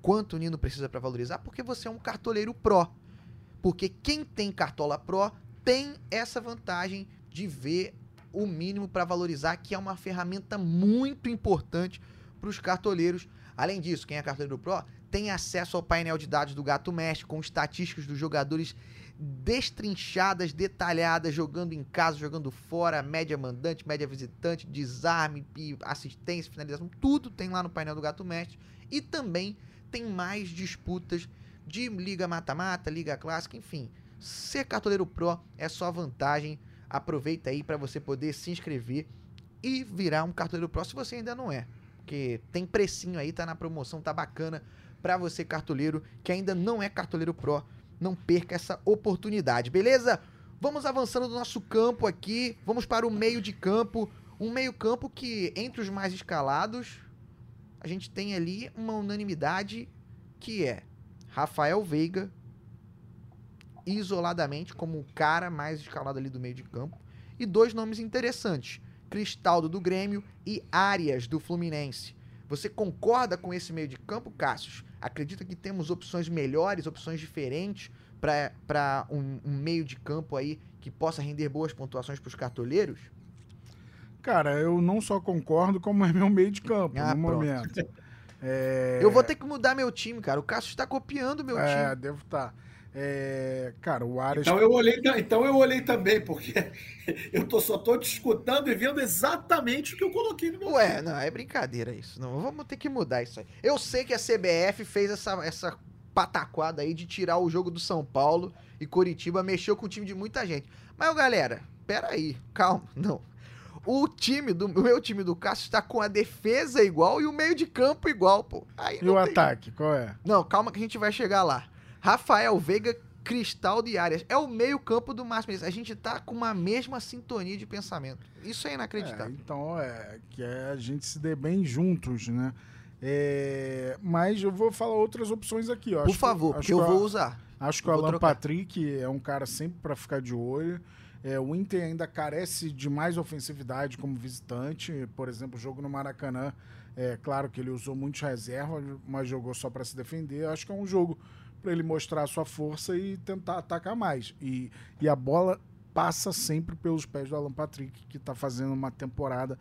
quanto o Nino precisa para valorizar? Porque você é um cartoleiro pró. Porque quem tem cartola pró tem essa vantagem de ver o mínimo para valorizar, que é uma ferramenta muito importante para os cartoleiros. Além disso, quem é cartoleiro Pro tem acesso ao painel de dados do Gato Mestre com estatísticas dos jogadores destrinchadas, detalhadas, jogando em casa, jogando fora, média mandante, média visitante, desarme, assistência, finalização, tudo tem lá no painel do Gato Mestre. E também tem mais disputas de liga mata-mata, liga clássica, enfim. Ser cartoleiro pro é só vantagem. Aproveita aí para você poder se inscrever e virar um cartoleiro pro se você ainda não é. Porque tem precinho aí, tá na promoção, tá bacana para você cartoleiro que ainda não é cartoleiro pro. Não perca essa oportunidade, beleza? Vamos avançando do nosso campo aqui, vamos para o meio de campo. Um meio campo que, entre os mais escalados, a gente tem ali uma unanimidade que é Rafael Veiga, isoladamente como o cara mais escalado ali do meio de campo. E dois nomes interessantes: Cristaldo do Grêmio e Arias do Fluminense. Você concorda com esse meio de campo, Cássio? Acredita que temos opções melhores, opções diferentes para um, um, meio de campo aí que possa render boas pontuações para os cartoleiros? Cara, eu não só concordo, como é meu meio de campo ah, no pronto. momento. É... Eu vou ter que mudar meu time, cara. O Cássio está copiando meu é, time. É, devo estar. Tá. É, cara, o Arias. Então eu olhei, então eu olhei também, porque eu tô, só tô te escutando e vendo exatamente o que eu coloquei no meu. Ué, não, é brincadeira isso. Não, vamos ter que mudar isso aí. Eu sei que a CBF fez essa, essa pataquada aí de tirar o jogo do São Paulo e Coritiba, mexeu com o time de muita gente. Mas, galera, peraí, calma, não. O time do o meu time do Cássio está com a defesa igual e o meio de campo igual, pô. Aí e o tem... ataque, qual é? Não, calma que a gente vai chegar lá. Rafael Veiga, Cristal de Arias. É o meio-campo do Márcio A gente tá com uma mesma sintonia de pensamento. Isso é inacreditável. É, então, é que é, a gente se dê bem juntos, né? É, mas eu vou falar outras opções aqui. Ó. Por favor, que, eu vou usar. Acho que o Alan trocar. Patrick é um cara sempre para ficar de olho. É, o Inter ainda carece de mais ofensividade como visitante. Por exemplo, o jogo no Maracanã, é claro que ele usou muitos reservas, mas jogou só para se defender. Acho que é um jogo para ele mostrar a sua força e tentar atacar mais. E, e a bola passa sempre pelos pés do Alan Patrick, que está fazendo uma temporada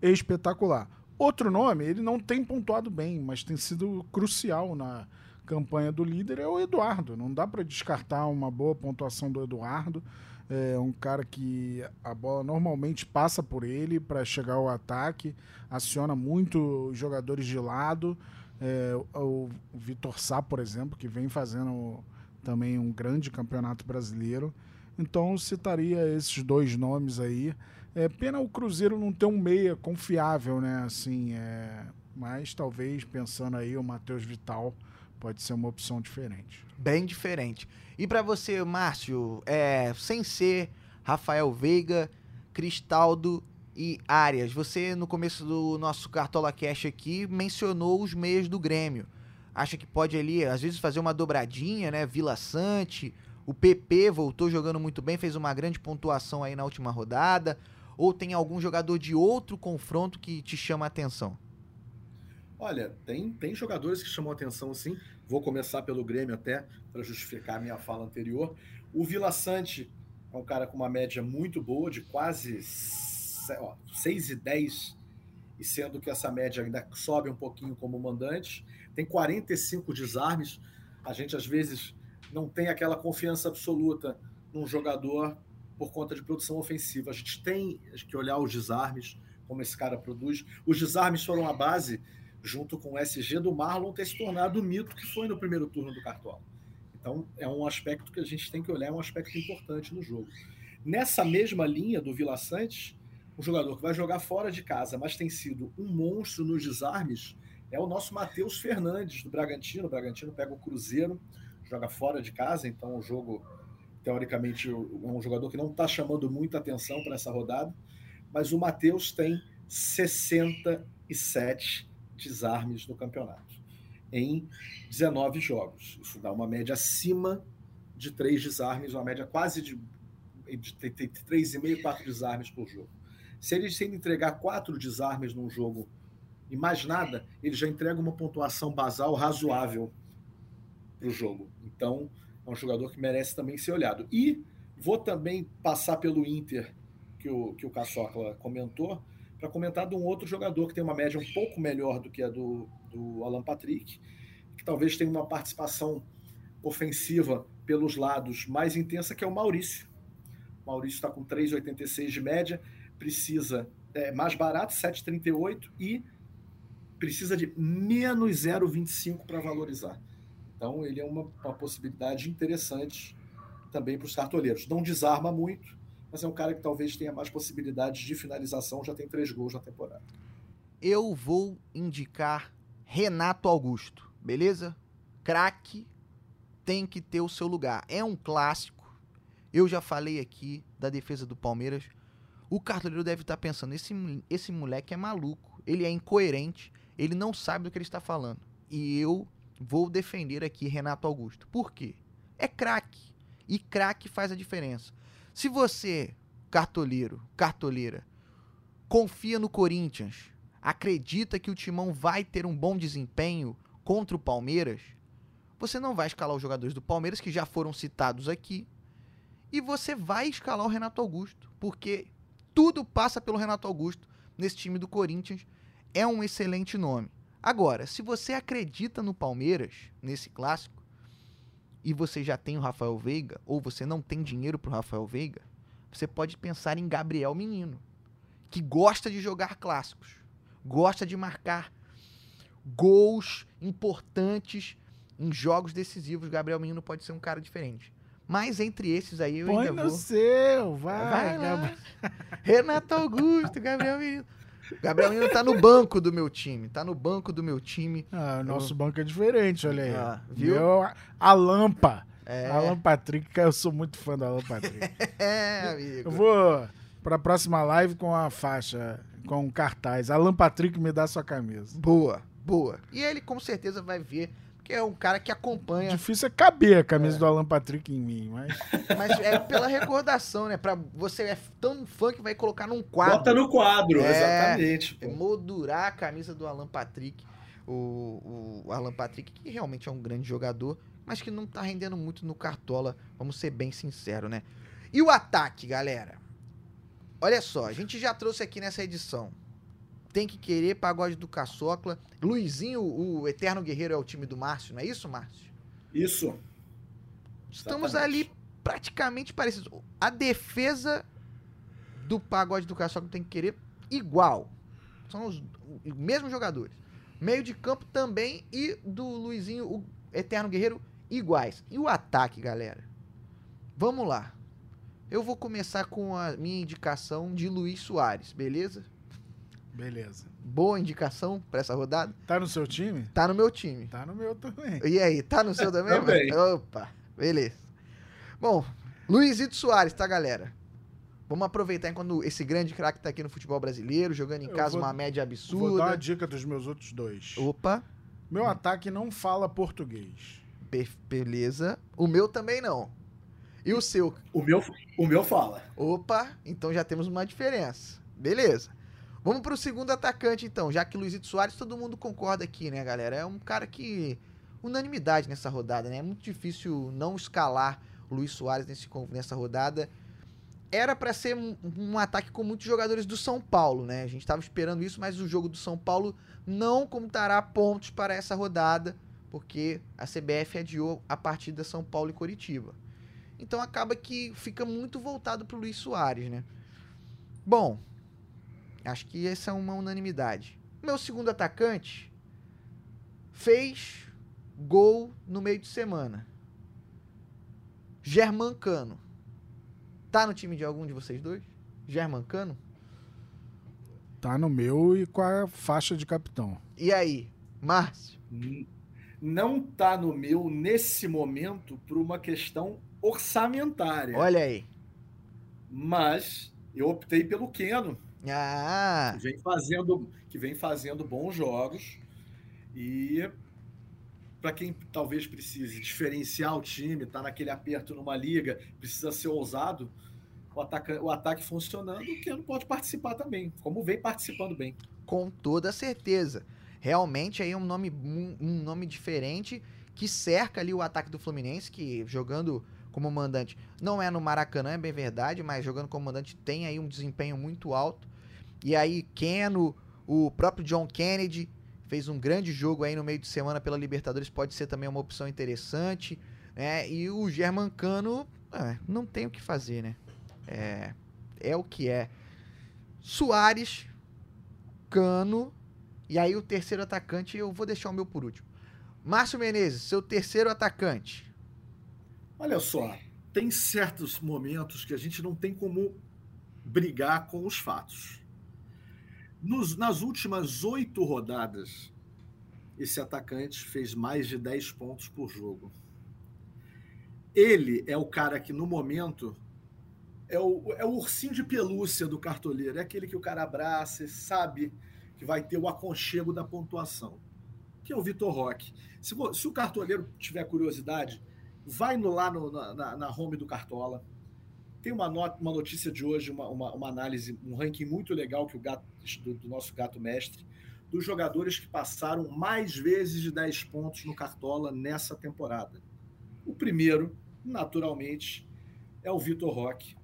espetacular. Outro nome, ele não tem pontuado bem, mas tem sido crucial na campanha do líder, é o Eduardo. Não dá para descartar uma boa pontuação do Eduardo. É um cara que a bola normalmente passa por ele para chegar ao ataque, aciona muito os jogadores de lado. É, o Vitor Sá, por exemplo, que vem fazendo também um grande campeonato brasileiro. Então citaria esses dois nomes aí. É pena o Cruzeiro não ter um meia confiável, né? Assim, é, mas talvez pensando aí o Matheus Vital pode ser uma opção diferente. Bem diferente. E para você, Márcio, é, sem ser Rafael Veiga, Cristaldo e Arias, você no começo do nosso Cartola Cash aqui mencionou os meias do Grêmio. Acha que pode ali, às vezes, fazer uma dobradinha, né? Vila Sante, o PP voltou jogando muito bem, fez uma grande pontuação aí na última rodada. Ou tem algum jogador de outro confronto que te chama a atenção? Olha, tem, tem jogadores que chamam atenção sim. Vou começar pelo Grêmio até, para justificar a minha fala anterior. O Vila Sante é um cara com uma média muito boa, de quase ó, 6 e 10, e sendo que essa média ainda sobe um pouquinho como mandante. Tem 45 desarmes. A gente, às vezes, não tem aquela confiança absoluta num jogador por conta de produção ofensiva. A gente tem que olhar os desarmes, como esse cara produz. Os desarmes foram a base junto com o SG do Marlon ter se tornado o mito que foi no primeiro turno do Cartola. Então, é um aspecto que a gente tem que olhar, é um aspecto importante no jogo. Nessa mesma linha do Vila Santos, um jogador que vai jogar fora de casa, mas tem sido um monstro nos desarmes, é o nosso Matheus Fernandes, do Bragantino. O Bragantino pega o Cruzeiro, joga fora de casa, então o jogo, teoricamente, é um jogador que não está chamando muita atenção para essa rodada, mas o Matheus tem 67 desarmes no campeonato. em 19 jogos. Isso dá uma média acima de três desarmes, uma média quase de, de, de, de 3,5, 4 desarmes por jogo. Se ele, se ele entregar quatro desarmes num jogo e mais nada, ele já entrega uma pontuação basal razoável para o jogo. Então, é um jogador que merece também ser olhado. E vou também passar pelo Inter, que o, que o Caçocla comentou, para comentar de um outro jogador que tem uma média um pouco melhor do que a do, do Alan Patrick, que talvez tenha uma participação ofensiva pelos lados mais intensa, que é o Maurício. O Maurício está com 3,86 de média, precisa é, mais barato, 7,38 e precisa de menos 0,25 para valorizar. Então ele é uma, uma possibilidade interessante também para os cartoleiros. Não desarma muito, mas é um cara que talvez tenha mais possibilidades de finalização, já tem três gols na temporada. Eu vou indicar Renato Augusto, beleza? Craque tem que ter o seu lugar. É um clássico. Eu já falei aqui da defesa do Palmeiras. O cartoleiro deve estar pensando: esse, esse moleque é maluco, ele é incoerente, ele não sabe do que ele está falando. E eu vou defender aqui Renato Augusto. Por quê? É craque. E craque faz a diferença. Se você, cartoleiro, cartoleira, confia no Corinthians, acredita que o Timão vai ter um bom desempenho contra o Palmeiras, você não vai escalar os jogadores do Palmeiras que já foram citados aqui, e você vai escalar o Renato Augusto, porque tudo passa pelo Renato Augusto nesse time do Corinthians. É um excelente nome. Agora, se você acredita no Palmeiras, nesse clássico, e você já tem o Rafael Veiga, ou você não tem dinheiro para o Rafael Veiga, você pode pensar em Gabriel Menino, que gosta de jogar clássicos, gosta de marcar gols importantes em jogos decisivos. Gabriel Menino pode ser um cara diferente. Mas entre esses aí eu Põe ainda no vou... seu, vai. Vai lá. Renato Augusto, Gabriel Menino. Gabriel Menino tá no banco do meu time. Tá no banco do meu time. Ah, o nosso banco é diferente, olha aí. Ah, viu? A Lampa. É. Alan Patrick, eu sou muito fã do Alan Patrick. É, amigo. eu vou pra próxima live com a faixa, com um cartaz. Alan Patrick me dá sua camisa. Boa, boa. E ele com certeza vai ver, porque é um cara que acompanha, Difícil é caber a camisa do Alan Patrick em mim, mas. mas é pela recordação, né? Pra você é tão fã que vai colocar num quadro. Bota no quadro, É. exatamente. pô. moldurar a camisa do Alan Patrick. O, o Alan Patrick, que realmente é um grande jogador, mas que não tá rendendo muito no Cartola, vamos ser bem sinceros, né? E o ataque, galera? Olha só, a gente já trouxe aqui nessa edição. Tem que querer pagode do Caçocla. Luizinho, o Eterno Guerreiro, é o time do Márcio, não é isso, Márcio? Isso. Estamos Exatamente. ali praticamente parecidos. A defesa do pagode do Caçocla tem que querer igual. São os, os mesmos jogadores. Meio de campo também e do Luizinho, o Eterno Guerreiro, iguais. E o ataque, galera? Vamos lá. Eu vou começar com a minha indicação de Luiz Soares, beleza? Beleza. Boa indicação pra essa rodada? Tá no seu time? Tá no meu time. Tá no meu também. E aí, tá no seu também? Também. mano? Opa, beleza. Bom, Luizito Soares, tá, galera? Vamos aproveitar enquanto esse grande craque tá aqui no futebol brasileiro, jogando em Eu casa vou- uma média Vou dar uma absurda. dica dos meus outros dois. Opa, Meu ataque não fala português. be- beleza. O meu também não. E o seu? O meu, o meu fala. Opa, então já temos uma diferença. Beleza. Vamos pro segundo atacante, então. Já que Luizito Soares, todo mundo concorda aqui, né, galera? É um cara que. Unanimidade nessa rodada, né? É muito difícil não escalar o Luiz Soares nesse, nessa rodada. Era pra ser um, um ataque com muitos jogadores do São Paulo, né? A gente tava esperando isso, mas o jogo do São Paulo não contará pontos para essa rodada, porque a CBF adiou a partida São Paulo e Coritiba. Então acaba que fica muito voltado pro Luiz Soares, né? Bom, acho que essa é uma unanimidade. Meu segundo atacante fez gol no meio de semana. Germancano. Tá no time de algum de vocês dois? Germancano? Tá no meu e com a faixa de capitão. E aí, Márcio? Não tá no meu nesse momento por uma questão orçamentária. Olha aí. Mas eu optei pelo Keno, Ah, que vem fazendo, que vem fazendo bons jogos. E para quem talvez precise diferenciar o time, tá naquele aperto numa liga, precisa ser ousado, o ataque, o ataque funcionando, o Keno pode participar também, como vem participando bem. Com toda certeza. Realmente aí é um nome, um nome diferente que cerca ali o ataque do Fluminense, que jogando como mandante não é no Maracanã, é bem verdade, mas jogando como mandante tem aí um desempenho muito alto. E aí, Keno, o próprio John Kennedy fez um grande jogo aí no meio de semana pela Libertadores, pode ser também uma opção interessante. Né? E o Germancano, é, não tem o que fazer, né? É, é o que é. Soares, Cano, e aí o terceiro atacante eu vou deixar o meu por último. Márcio Menezes, seu terceiro atacante. Olha só, tem certos momentos que a gente não tem como brigar com os fatos. Nos, nas últimas oito rodadas, esse atacante fez mais de 10 pontos por jogo. Ele é o cara que, no momento, é o, é o ursinho de pelúcia do cartoleiro. É aquele que o cara abraça e sabe que vai ter o aconchego da pontuação, que é o Vitor Roque. Se, se, o cartoleiro tiver curiosidade, vai no, lá no, na, na home do Cartola, tem uma, not, uma notícia de hoje, uma, uma, uma, análise, um ranking muito legal que o gato, do, do, nosso gato mestre, dos jogadores que passaram mais vezes de 10 pontos no Cartola nessa temporada. O primeiro, naturalmente, é o Vitor Roque.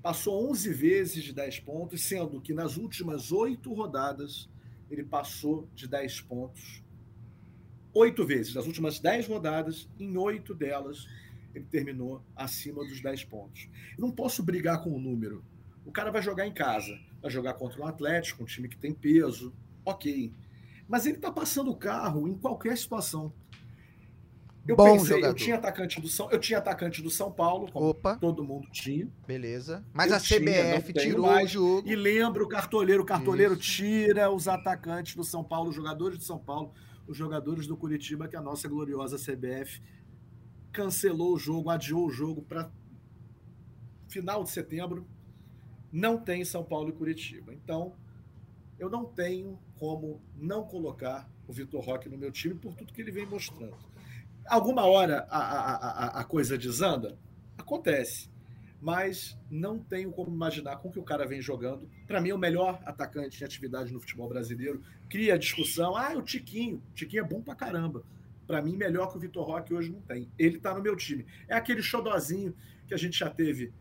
Passou 11 vezes de 10 pontos, sendo que nas últimas oito rodadas ele passou de 10 pontos oito vezes. Nas últimas 10 rodadas, em oito delas, ele terminou acima dos 10 pontos. Eu não posso brigar com o número. O cara vai jogar em casa, vai jogar contra um Atlético, um time que tem peso, ok. Mas ele está passando o carro em qualquer situação. Eu Bom pensei, jogador. eu tinha atacante do São, eu tinha atacante do São Paulo, como Opa. todo mundo tinha. Beleza. Mas eu a CBF tinha, tirou mais, o jogo. E lembra o cartoleiro, o cartoleiro Isso. tira os atacantes do São Paulo, os jogadores do São Paulo, os jogadores do Curitiba que a nossa gloriosa CBF cancelou o jogo, adiou o jogo para final de setembro. Não tem São Paulo e Curitiba. Então, eu não tenho como não colocar o Vitor Roque no meu time por tudo que ele vem mostrando. Alguma hora a, a, a, a coisa desanda? Acontece. Mas não tenho como imaginar com que o cara vem jogando. Para mim, é o melhor atacante em atividade no futebol brasileiro. Cria discussão. Ah, o Tiquinho. O Tiquinho é bom pra caramba para mim, melhor que o Vitor Roque hoje não tem. Ele está no meu time. É aquele xodozinho que a gente já teve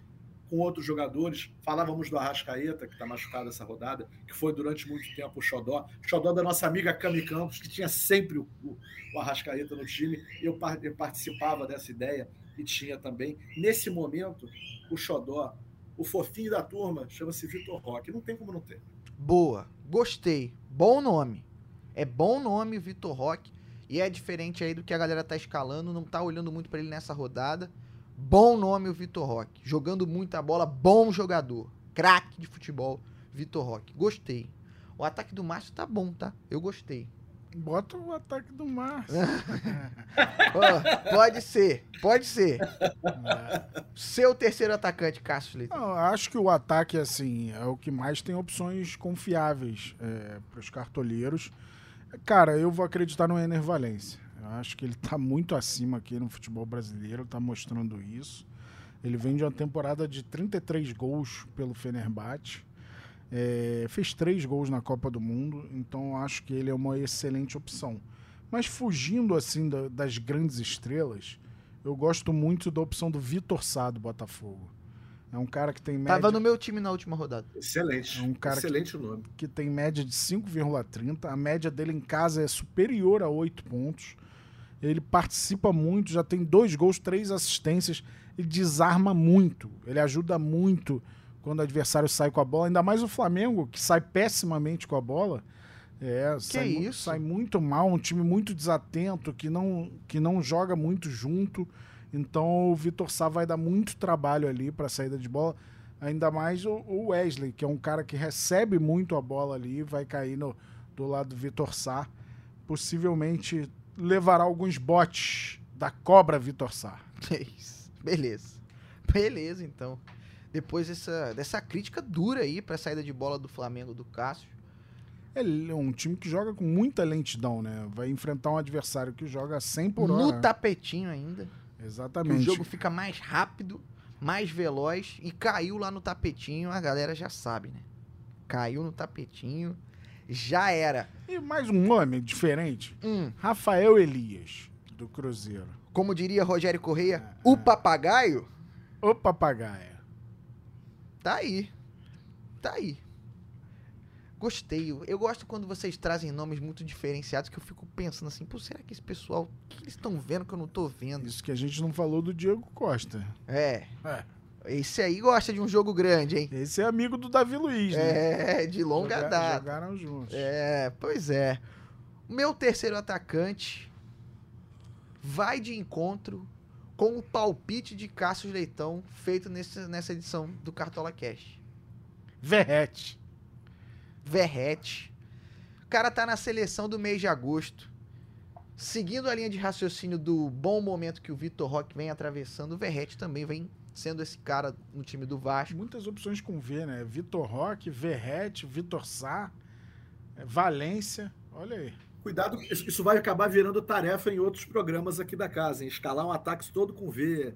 com outros jogadores. Falávamos do Arrascaeta, que está machucado essa rodada, que foi durante muito tempo o xodó. Xodó da nossa amiga Cami Campos, que tinha sempre o, o, o Arrascaeta no time. Eu, eu participava dessa ideia e tinha também. Nesse momento, o xodó, o fofinho da turma, chama-se Vitor Roque. Não tem como não ter. Boa, gostei. Bom nome. É bom nome, Vitor Roque. E é diferente aí do que a galera tá escalando, não tá olhando muito para ele nessa rodada. Bom nome o Vitor Roque, jogando muita bola, bom jogador, craque de futebol, Vitor Roque. Gostei. O ataque do Márcio tá bom, tá? Eu gostei. Bota o ataque do Márcio. oh, pode ser, pode ser. É. Seu terceiro atacante, Cássio Leite. Não, acho que o ataque, assim, é o que mais tem opções confiáveis é, para os cartoleiros. Cara, eu vou acreditar no Ener Valência. Eu acho que ele está muito acima aqui no futebol brasileiro, está mostrando isso. Ele vem de uma temporada de 33 gols pelo Fenerbahçe. É, fez três gols na Copa do Mundo, então acho que ele é uma excelente opção. Mas fugindo assim da, das grandes estrelas, eu gosto muito da opção do Vitor Sá do Botafogo. É um cara que tem média. Tava no meu time na última rodada. Excelente. É um cara Excelente que, o nome. Que tem média de 5,30. A média dele em casa é superior a 8 pontos. Ele participa muito, já tem dois gols, três assistências. Ele desarma muito. Ele ajuda muito quando o adversário sai com a bola. Ainda mais o Flamengo, que sai pessimamente com a bola. É, que sai, isso? sai muito mal, um time muito desatento, que não, que não joga muito junto. Então o Vitor Sá vai dar muito trabalho ali para a saída de bola. Ainda mais o Wesley, que é um cara que recebe muito a bola ali, vai cair no, do lado do Vitor Sá. Possivelmente levará alguns botes da cobra Vitor Sá. Beleza. Beleza, então. Depois dessa, dessa crítica dura aí para a saída de bola do Flamengo do Cássio. Ele é um time que joga com muita lentidão, né? Vai enfrentar um adversário que joga 100 por hora. No tapetinho ainda. Exatamente. o jogo fica mais rápido, mais veloz. E caiu lá no tapetinho, a galera já sabe, né? Caiu no tapetinho, já era. E mais um nome diferente. Hum, Rafael Elias, do Cruzeiro. como diria Rogério É, Correia, o papagaio O papagaia. Tá aí. Tá aí. Gostei. Eu- gosto quando vocês trazem nomes muito diferenciados que eu fico pensando assim, pô, será que esse pessoal, o que eles estão vendo que eu não tô vendo? Isso que a gente não falou do Diego Costa. É, É. esse aí gosta de um jogo grande, hein? Esse é amigo do Davi Luiz, né? É, de longa Joga- data. Jogaram juntos. É, pois é. O meu terceiro atacante vai de encontro com o palpite de Cássio Leitão feito nesse, nessa edição do Cartola Cash. Verrete. Verrete. O cara tá na seleção do mês de agosto. Seguindo a linha de raciocínio do bom momento que o Vitor Roque vem atravessando, o Verrete também vem sendo esse cara no time do Vasco. Muitas opções com V, né? Vitor Roque, Verrete, Vitor Sá, é, Valência. Olha aí. Cuidado, que isso vai acabar virando tarefa em outros programas aqui da casa, hein? Escalar um ataque todo com V,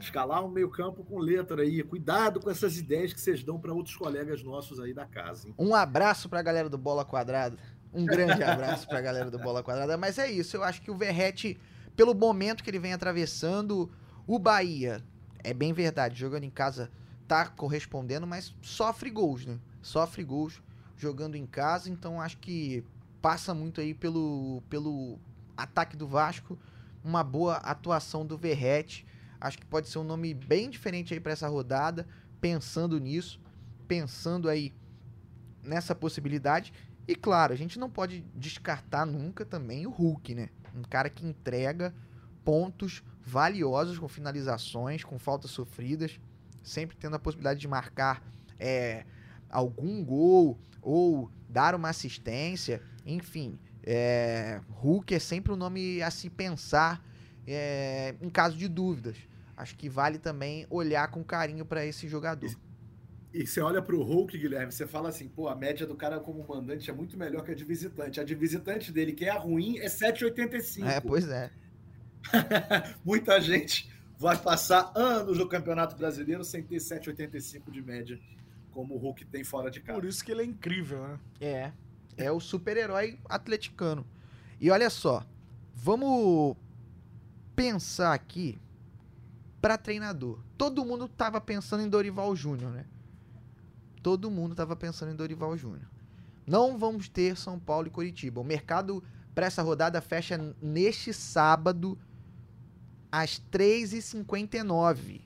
escalar um meio-campo com letra aí. Cuidado com essas ideias que vocês dão para outros colegas nossos aí da casa, hein? Um abraço pra galera do Bola Quadrada. Um grande abraço pra galera do Bola Quadrada. Mas é isso, eu acho que o Verrete, pelo momento que ele vem atravessando, o Bahia, é bem verdade, jogando em casa tá correspondendo, mas sofre gols, né? Sofre gols jogando em casa, então acho que passa muito aí pelo, pelo ataque do Vasco, uma boa atuação do Verrete. Acho que pode ser um nome bem diferente aí pra essa rodada, pensando nisso, pensando aí nessa possibilidade. E claro, a gente não pode descartar nunca também o Hulk, né? Um cara que entrega pontos valiosos com finalizações, com faltas sofridas, sempre tendo a possibilidade de marcar é, algum gol ou dar uma assistência. Enfim, é, Hulk é sempre um nome a se pensar é, em caso de dúvidas. Acho que vale também olhar com carinho para esse jogador. E você olha para o Hulk, Guilherme, você fala assim, pô, a média do cara como mandante é muito melhor que a de visitante. A de visitante dele, que é a ruim, é 7,85. É, pois é. Muita gente vai passar anos no Campeonato Brasileiro sem ter 7,85 de média, como o Hulk tem fora de casa. Por isso que ele é incrível, né? É. É o super-herói atleticano. E olha só, vamos pensar aqui para treinador. Todo mundo tava pensando em Dorival Júnior, né? Todo mundo tava pensando em Dorival Júnior. Não vamos ter São Paulo e Curitiba. O mercado para essa rodada fecha neste sábado às 3h59.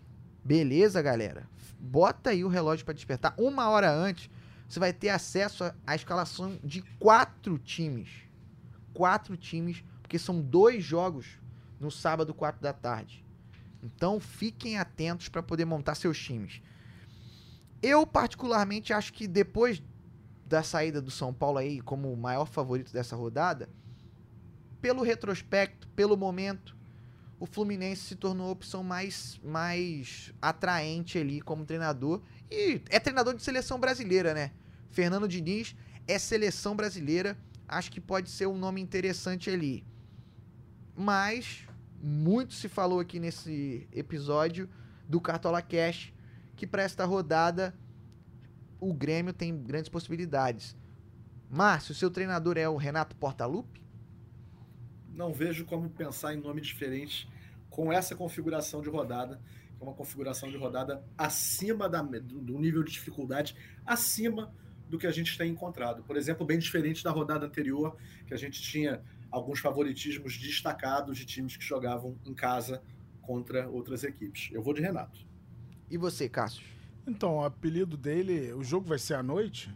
Beleza, galera? Bota aí o relógio para despertar. Uma hora antes, você vai ter acesso à- escalação de quatro times. Quatro times, porque são dois jogos no sábado, quatro da tarde. Então fiquem atentos para poder montar seus times. Eu, particularmente, acho que depois da saída do São Paulo aí como o maior favorito dessa rodada, pelo retrospecto, pelo momento, o Fluminense se tornou a opção mais, mais atraente ali como treinador. E é treinador de seleção brasileira, né? Fernando Diniz é seleção brasileira. Acho que pode ser um nome interessante ali. Mas muito se falou aqui nesse episódio do Cartola Cash que para esta rodada o Grêmio tem grandes possibilidades. Márcio, seu treinador é o Renato Portaluppi? Não vejo como pensar em nome diferente com essa configuração de rodada, é uma configuração de rodada acima da, do do nível de dificuldade, acima do que a gente tem encontrado. Por exemplo, bem diferente da rodada anterior, que a gente tinha alguns favoritismos destacados de times que jogavam em casa contra outras equipes. Eu vou de Renato. E você, Cássio? Então, o apelido dele, o jogo vai ser à noite?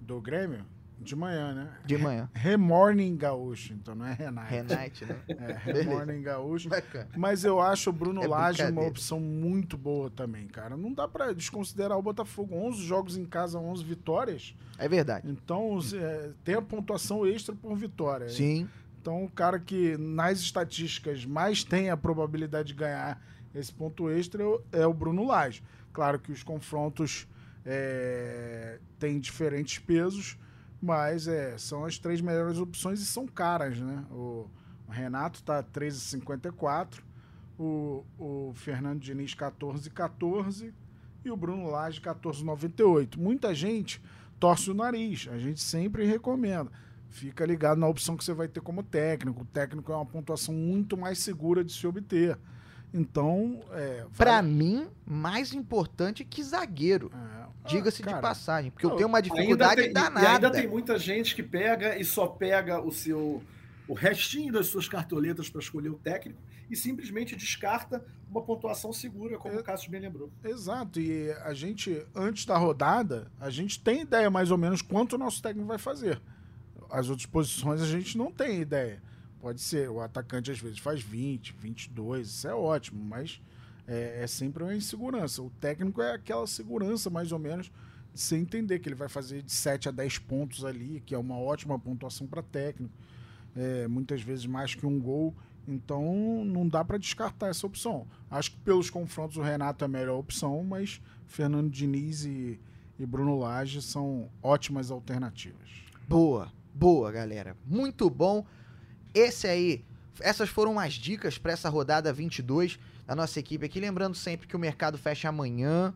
Do Grêmio? De manhã, né? De manhã. Remorning Gaúcho, então não é Renate. Renate, né? É, Remorning Gaúcho. Bacana. Mas eu acho o Bruno É Lage uma opção muito boa também, cara. Não dá pra desconsiderar o Botafogo. 11 jogos em casa, 11 vitórias. É verdade. Então, é, tem a pontuação extra por vitória. Sim. Então, o cara que nas estatísticas mais tem a probabilidade de ganhar esse ponto extra é o Bruno Lage. Claro que os confrontos É, tem diferentes pesos, mas é, são as três melhores opções e são caras, né? O, Renato tá 13,54, o, o Fernando Diniz 14,14 e o Bruno Lage 14,98. Muita gente torce o nariz, a gente sempre recomenda. Fica ligado na opção que você vai ter como técnico. O técnico é uma pontuação muito mais segura de se obter. Então, é, para mim, mais importante que zagueiro. É, Diga-se de passagem, porque eu tenho uma dificuldade tem, danada. E ainda tem muita gente que pega e só pega o seu o restinho das suas cartoletas para escolher o técnico e simplesmente descarta uma pontuação segura, como é, o Cássio bem lembrou. Exato, e a gente, antes da rodada, a gente tem ideia mais ou menos quanto o nosso técnico vai fazer. As outras posições a gente não tem ideia. Pode ser, o atacante às vezes faz 20, 22, isso é ótimo, mas é, é sempre uma insegurança. O técnico é aquela segurança, mais ou menos, você entender que ele vai fazer de 7 a 10 pontos ali, que é uma ótima pontuação para técnico. É, muitas vezes mais que um gol. Então não dá para descartar essa opção. Acho que pelos confrontos o Renato é a melhor opção, mas Fernando Diniz e, e Bruno Lage são ótimas alternativas. Boa, boa, galera. Muito bom. Esse aí, essas foram as dicas para essa rodada 22 da nossa equipe aqui. Lembrando sempre que o mercado fecha amanhã,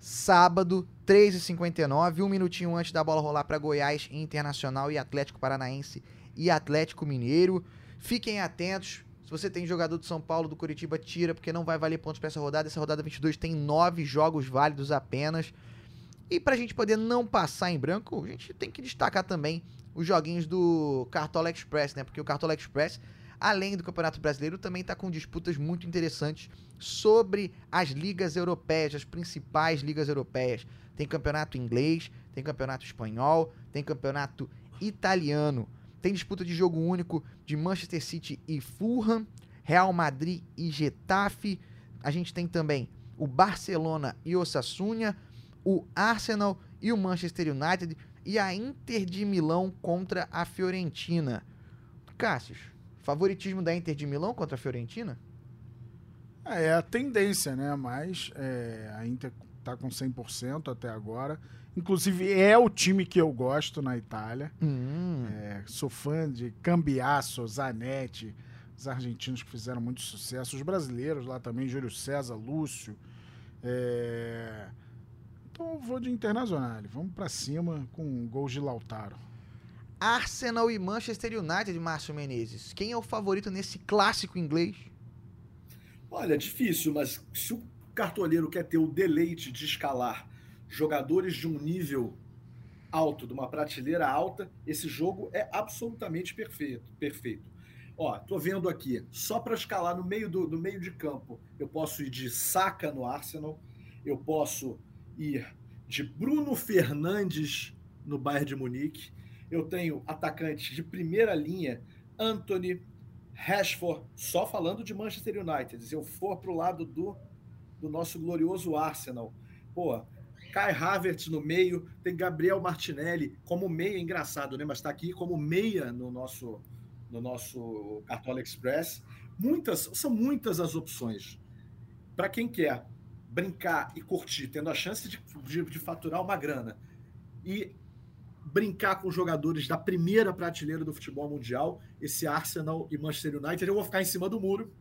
sábado, 3h59, um minutinho antes da bola rolar para Goiás Internacional e Atlético Paranaense e Atlético Mineiro. Fiquem atentos. Se você tem jogador do São Paulo, do Curitiba, tira, porque não vai valer pontos para essa rodada. Essa rodada 22 tem nove jogos válidos apenas. E para a gente poder não passar em branco, a gente tem que destacar também os joguinhos do Cartola Express, né? Porque o Cartola Express, além do Campeonato Brasileiro, também está com disputas muito interessantes sobre as ligas europeias, as principais ligas europeias. Tem campeonato inglês, tem campeonato espanhol, tem campeonato italiano. Tem disputa de jogo único de Manchester City e Fulham, Real Madrid e Getafe. A gente tem também o Barcelona e Osasuna, o Arsenal e o Manchester United e a Inter de Milão contra a Fiorentina. Cássio, favoritismo da Inter de Milão contra a Fiorentina? É, é a tendência, né? Mas é, a Inter tá com 100% até agora. Inclusive, é o time que eu gosto na Itália. Hum. É, sou fã de Cambiasso, Zanetti, os argentinos que fizeram muito sucesso, os brasileiros lá também, Júlio César, Lúcio. É... Então eu vou de Internacional. Vamos para cima com gols de Lautaro. Arsenal e Manchester United, Márcio Menezes. Quem é o favorito nesse clássico inglês? Olha, difícil, mas se o cartoleiro quer ter o deleite de escalar jogadores de um nível alto, de uma prateleira alta, esse jogo é absolutamente perfeito. perfeito. Ó, tô vendo aqui, só para escalar no meio do no meio de campo, eu posso ir de Saka no Arsenal, eu posso ir de Bruno Fernandes no Bayern de Munique. Eu tenho atacantes de primeira linha, Anthony, Rashford, só falando de Manchester United. Se eu for para o lado do, do nosso glorioso Arsenal, pô, Kai Havertz no meio, tem Gabriel Martinelli como meia, engraçado, né? Mas está aqui como meia no nosso no nosso Cartola Express. Muitas, são muitas as opções. Para quem quer brincar e curtir, tendo a chance de, de, de faturar uma grana e brincar com jogadores da primeira prateleira do futebol mundial, esse Arsenal e Manchester United, eu vou ficar em cima do muro,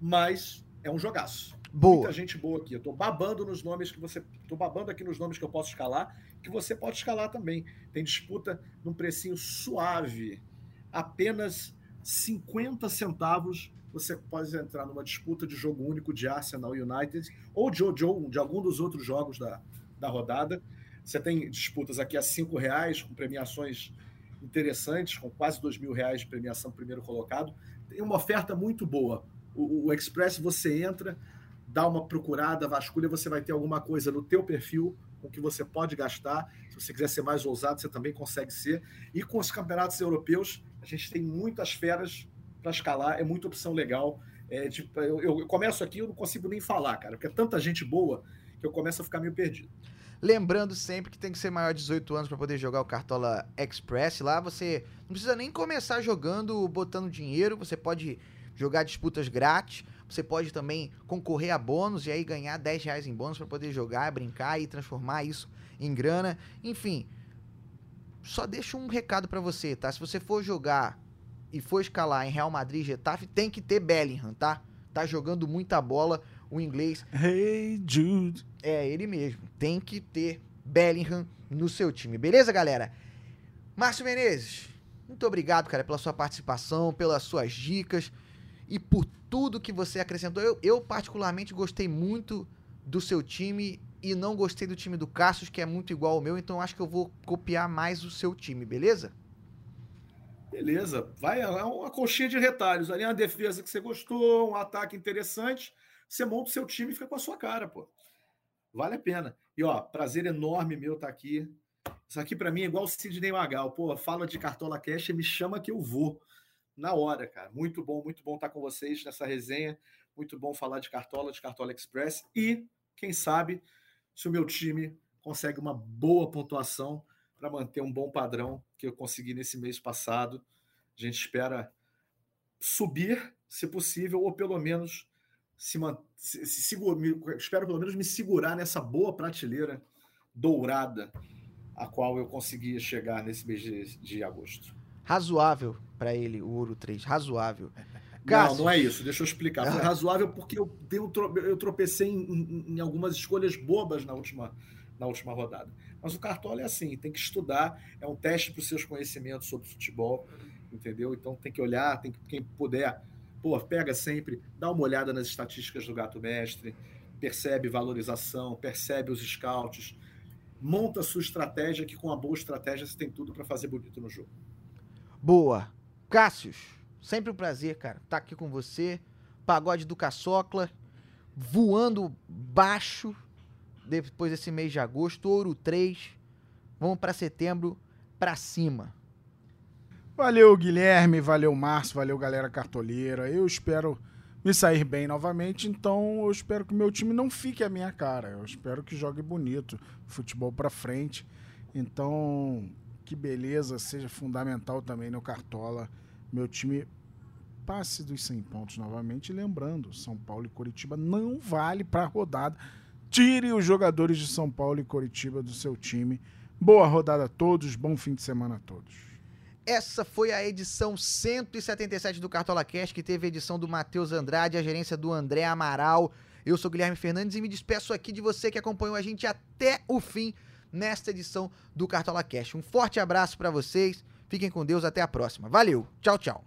mas é um jogaço. Boa. Muita gente boa aqui. Eu tô babando nos nomes que você. tô babando aqui nos nomes que eu posso escalar, que você pode escalar também. Tem disputa num precinho suave. Apenas 50 centavos você pode entrar numa disputa de jogo único de Arsenal United ou de, de, de algum dos outros jogos da, da rodada. Você tem disputas aqui a cinco reais com premiações interessantes, com quase dois mil reais de premiação primeiro colocado. Tem uma oferta muito boa. O, o Express você entra, dá uma procurada, vasculha, você vai ter alguma coisa no teu perfil com que você pode gastar. Se você quiser ser mais ousado, você também consegue ser. E com os campeonatos europeus, a gente tem muitas feras para escalar, é muita opção legal. É, tipo, eu, eu, começo aqui, eu não consigo nem falar, cara, porque é tanta gente boa que eu começo a ficar meio perdido. Lembrando sempre que tem que ser maior de 18 anos para poder jogar o Cartola Express. Lá você não precisa nem começar jogando, botando dinheiro, você pode jogar disputas grátis. Você pode também concorrer a bônus e aí ganhar 10 reais em bônus para poder jogar, brincar e transformar isso em grana. Enfim, só deixo um recado para você, tá? Se você for jogar e for escalar em Real Madrid e Getafe, tem que ter Bellingham, tá? Tá jogando muita bola, o inglês. Hey Jude. É, ele mesmo. Tem que ter Bellingham no seu time, beleza, galera? Márcio Menezes, muito obrigado, cara, pela sua participação, pelas suas dicas e por tudo que você acrescentou. Eu, eu particularmente gostei muito do seu time e não gostei do time do Cassius, que é muito igual ao meu, então acho que eu vou copiar mais o seu time, beleza? Beleza, vai é uma coxinha de retalhos. Ali uma defesa que você gostou, um ataque interessante, você monta o seu time e fica com a sua cara, pô. Vale a pena. E ó, prazer enorme meu estar tá aqui. Isso aqui para mim é igual o Sidney Magal. Pô, fala de Cartola Cash e me chama que eu vou. Na hora, cara. Muito bom, muito bom estar com vocês nessa resenha. Muito bom falar de Cartola, de Cartola Express. E, quem sabe, se o meu time consegue uma boa pontuação para manter um bom padrão que eu consegui nesse mês passado. A gente espera subir, se possível, ou pelo menos se, se, se segura, espero pelo menos me segurar nessa boa prateleira dourada a qual eu consegui chegar nesse mês de, de agosto. Razoável para ele, o Ouro 3, razoável. Não, não é isso, deixa eu explicar. Foi razoável porque eu, eu tropecei em, em, em algumas escolhas bobas na última, na última rodada. Mas o Cartola é assim, tem que estudar, é um teste para os seus conhecimentos sobre futebol, entendeu? Então tem que olhar, tem que, quem puder, pô, pega sempre, dá uma olhada nas estatísticas do Gato Mestre, percebe valorização, percebe os scouts, monta sua estratégia, que com a boa estratégia você tem tudo para fazer bonito no jogo. Boa. Cássius, sempre um prazer, cara, estar tá aqui com você. Pagode do Caçocla, voando baixo depois desse mês de agosto. Ouro 3. Vamos para setembro, para cima. Valeu, Guilherme, valeu, Márcio, valeu, galera cartoleira. Eu espero me sair bem novamente, então eu espero que o meu time não fique a minha cara. Eu espero que jogue bonito, futebol para frente. Então, que beleza, seja fundamental também no Cartola. Meu time passe dos 100 pontos novamente. Lembrando, São Paulo e Curitiba não vale para rodada. Tire os jogadores de São Paulo e Curitiba do seu time. Boa rodada a todos, bom fim de semana a todos. Essa foi a edição 177 do Cartola Cash, que teve a edição do Matheus Andrade, a gerência do André Amaral. Eu sou Guilherme Fernandes e me despeço aqui de você que acompanhou a gente até o fim nesta edição do Cartola Cash. Um forte abraço para vocês. Fiquem com Deus, até a próxima. Valeu. Tchau, tchau.